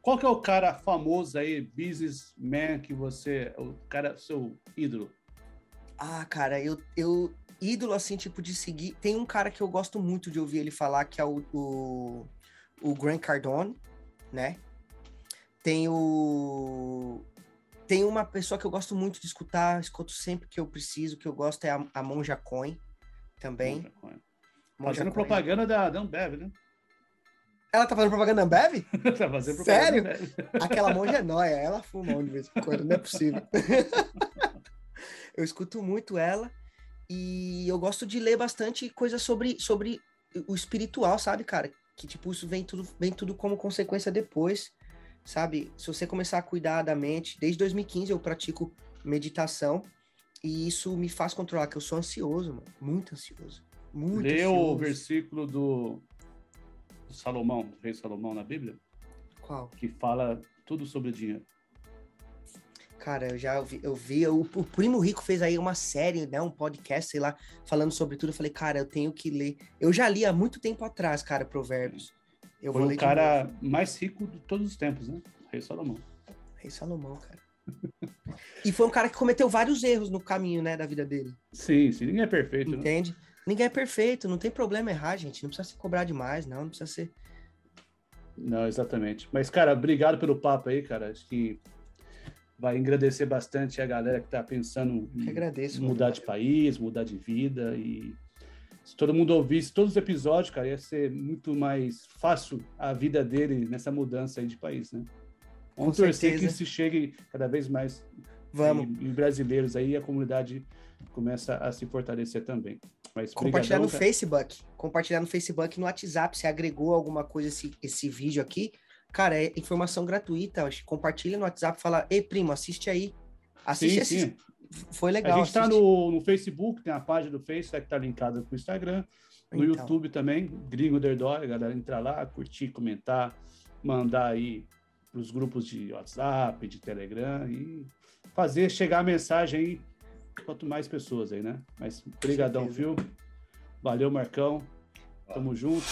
Qual que é o cara famoso aí, businessman, que você. O cara, seu ídolo? Ah, cara, eu, eu. Ídolo, assim, tipo, de seguir. Tem um cara que eu gosto muito de ouvir ele falar, que é o, o, o Grant Cardone, né? Tem o. Tem uma pessoa que eu gosto muito de escutar, escuto sempre que eu preciso, que eu gosto, é a, a Monja Coin também. Monja Coin. Fazendo propaganda da, da Ambev, né? Ela tá fazendo propaganda da Ambev? tá fazendo propaganda Sério? Ambev. Aquela monja é nóia, ela fuma de vez em quando, não é possível. eu escuto muito ela e eu gosto de ler bastante coisa sobre, sobre o espiritual, sabe, cara? que, tipo, isso vem tudo, vem tudo como consequência depois, sabe? Se você começar a cuidar da mente, desde 2015 eu pratico meditação e isso me faz controlar, que eu sou ansioso, mano, muito ansioso. Muito Lê o versículo do, do Salomão, do rei Salomão na Bíblia. Qual? Que fala tudo sobre dinheiro. Cara, eu já vi, eu vi o, o, Primo Rico fez aí uma série, né, um podcast, sei lá, falando sobre tudo. Eu falei, cara, eu tenho que ler. Eu já li há muito tempo atrás, cara, Provérbios. Eu Foi o cara mais rico de todos os tempos, né? Rei Salomão. Rei Salomão, cara. e foi um cara que cometeu vários erros no caminho, né, da vida dele. Sim, sim, ninguém é perfeito, né? Entende? Né? Ninguém é perfeito, não tem problema errar, gente. Não precisa se cobrar demais, não, não precisa ser. Não, exatamente. Mas, cara, obrigado pelo papo aí, cara. Acho que vai engrandecer bastante a galera que está pensando em agradeço, mudar mano. de país, mudar de vida e se todo mundo ouvisse todos os episódios, cara, ia ser muito mais fácil a vida dele nessa mudança aí de país, né? Vamos Com torcer certeza. que se chegue cada vez mais Vamos. Em, brasileiros aí a comunidade começa a se fortalecer também. Mas compartilhar no cara. Facebook, compartilhar no Facebook, no WhatsApp, se agregou alguma coisa esse, esse vídeo aqui, Cara, é informação gratuita. Compartilha no WhatsApp, fala, ei, primo, assiste aí. Assiste, sim, sim. Foi legal. A gente está no, no, Facebook, tem a página do Facebook que tá linkada com o Instagram. No então. YouTube também, Gringo Derdói, galera entrar lá, curtir, comentar, mandar aí para os grupos de WhatsApp, de Telegram e fazer chegar a mensagem aí quanto mais pessoas aí, né? Mas brigadão, Fio. Valeu, Marcão. Tamo junto.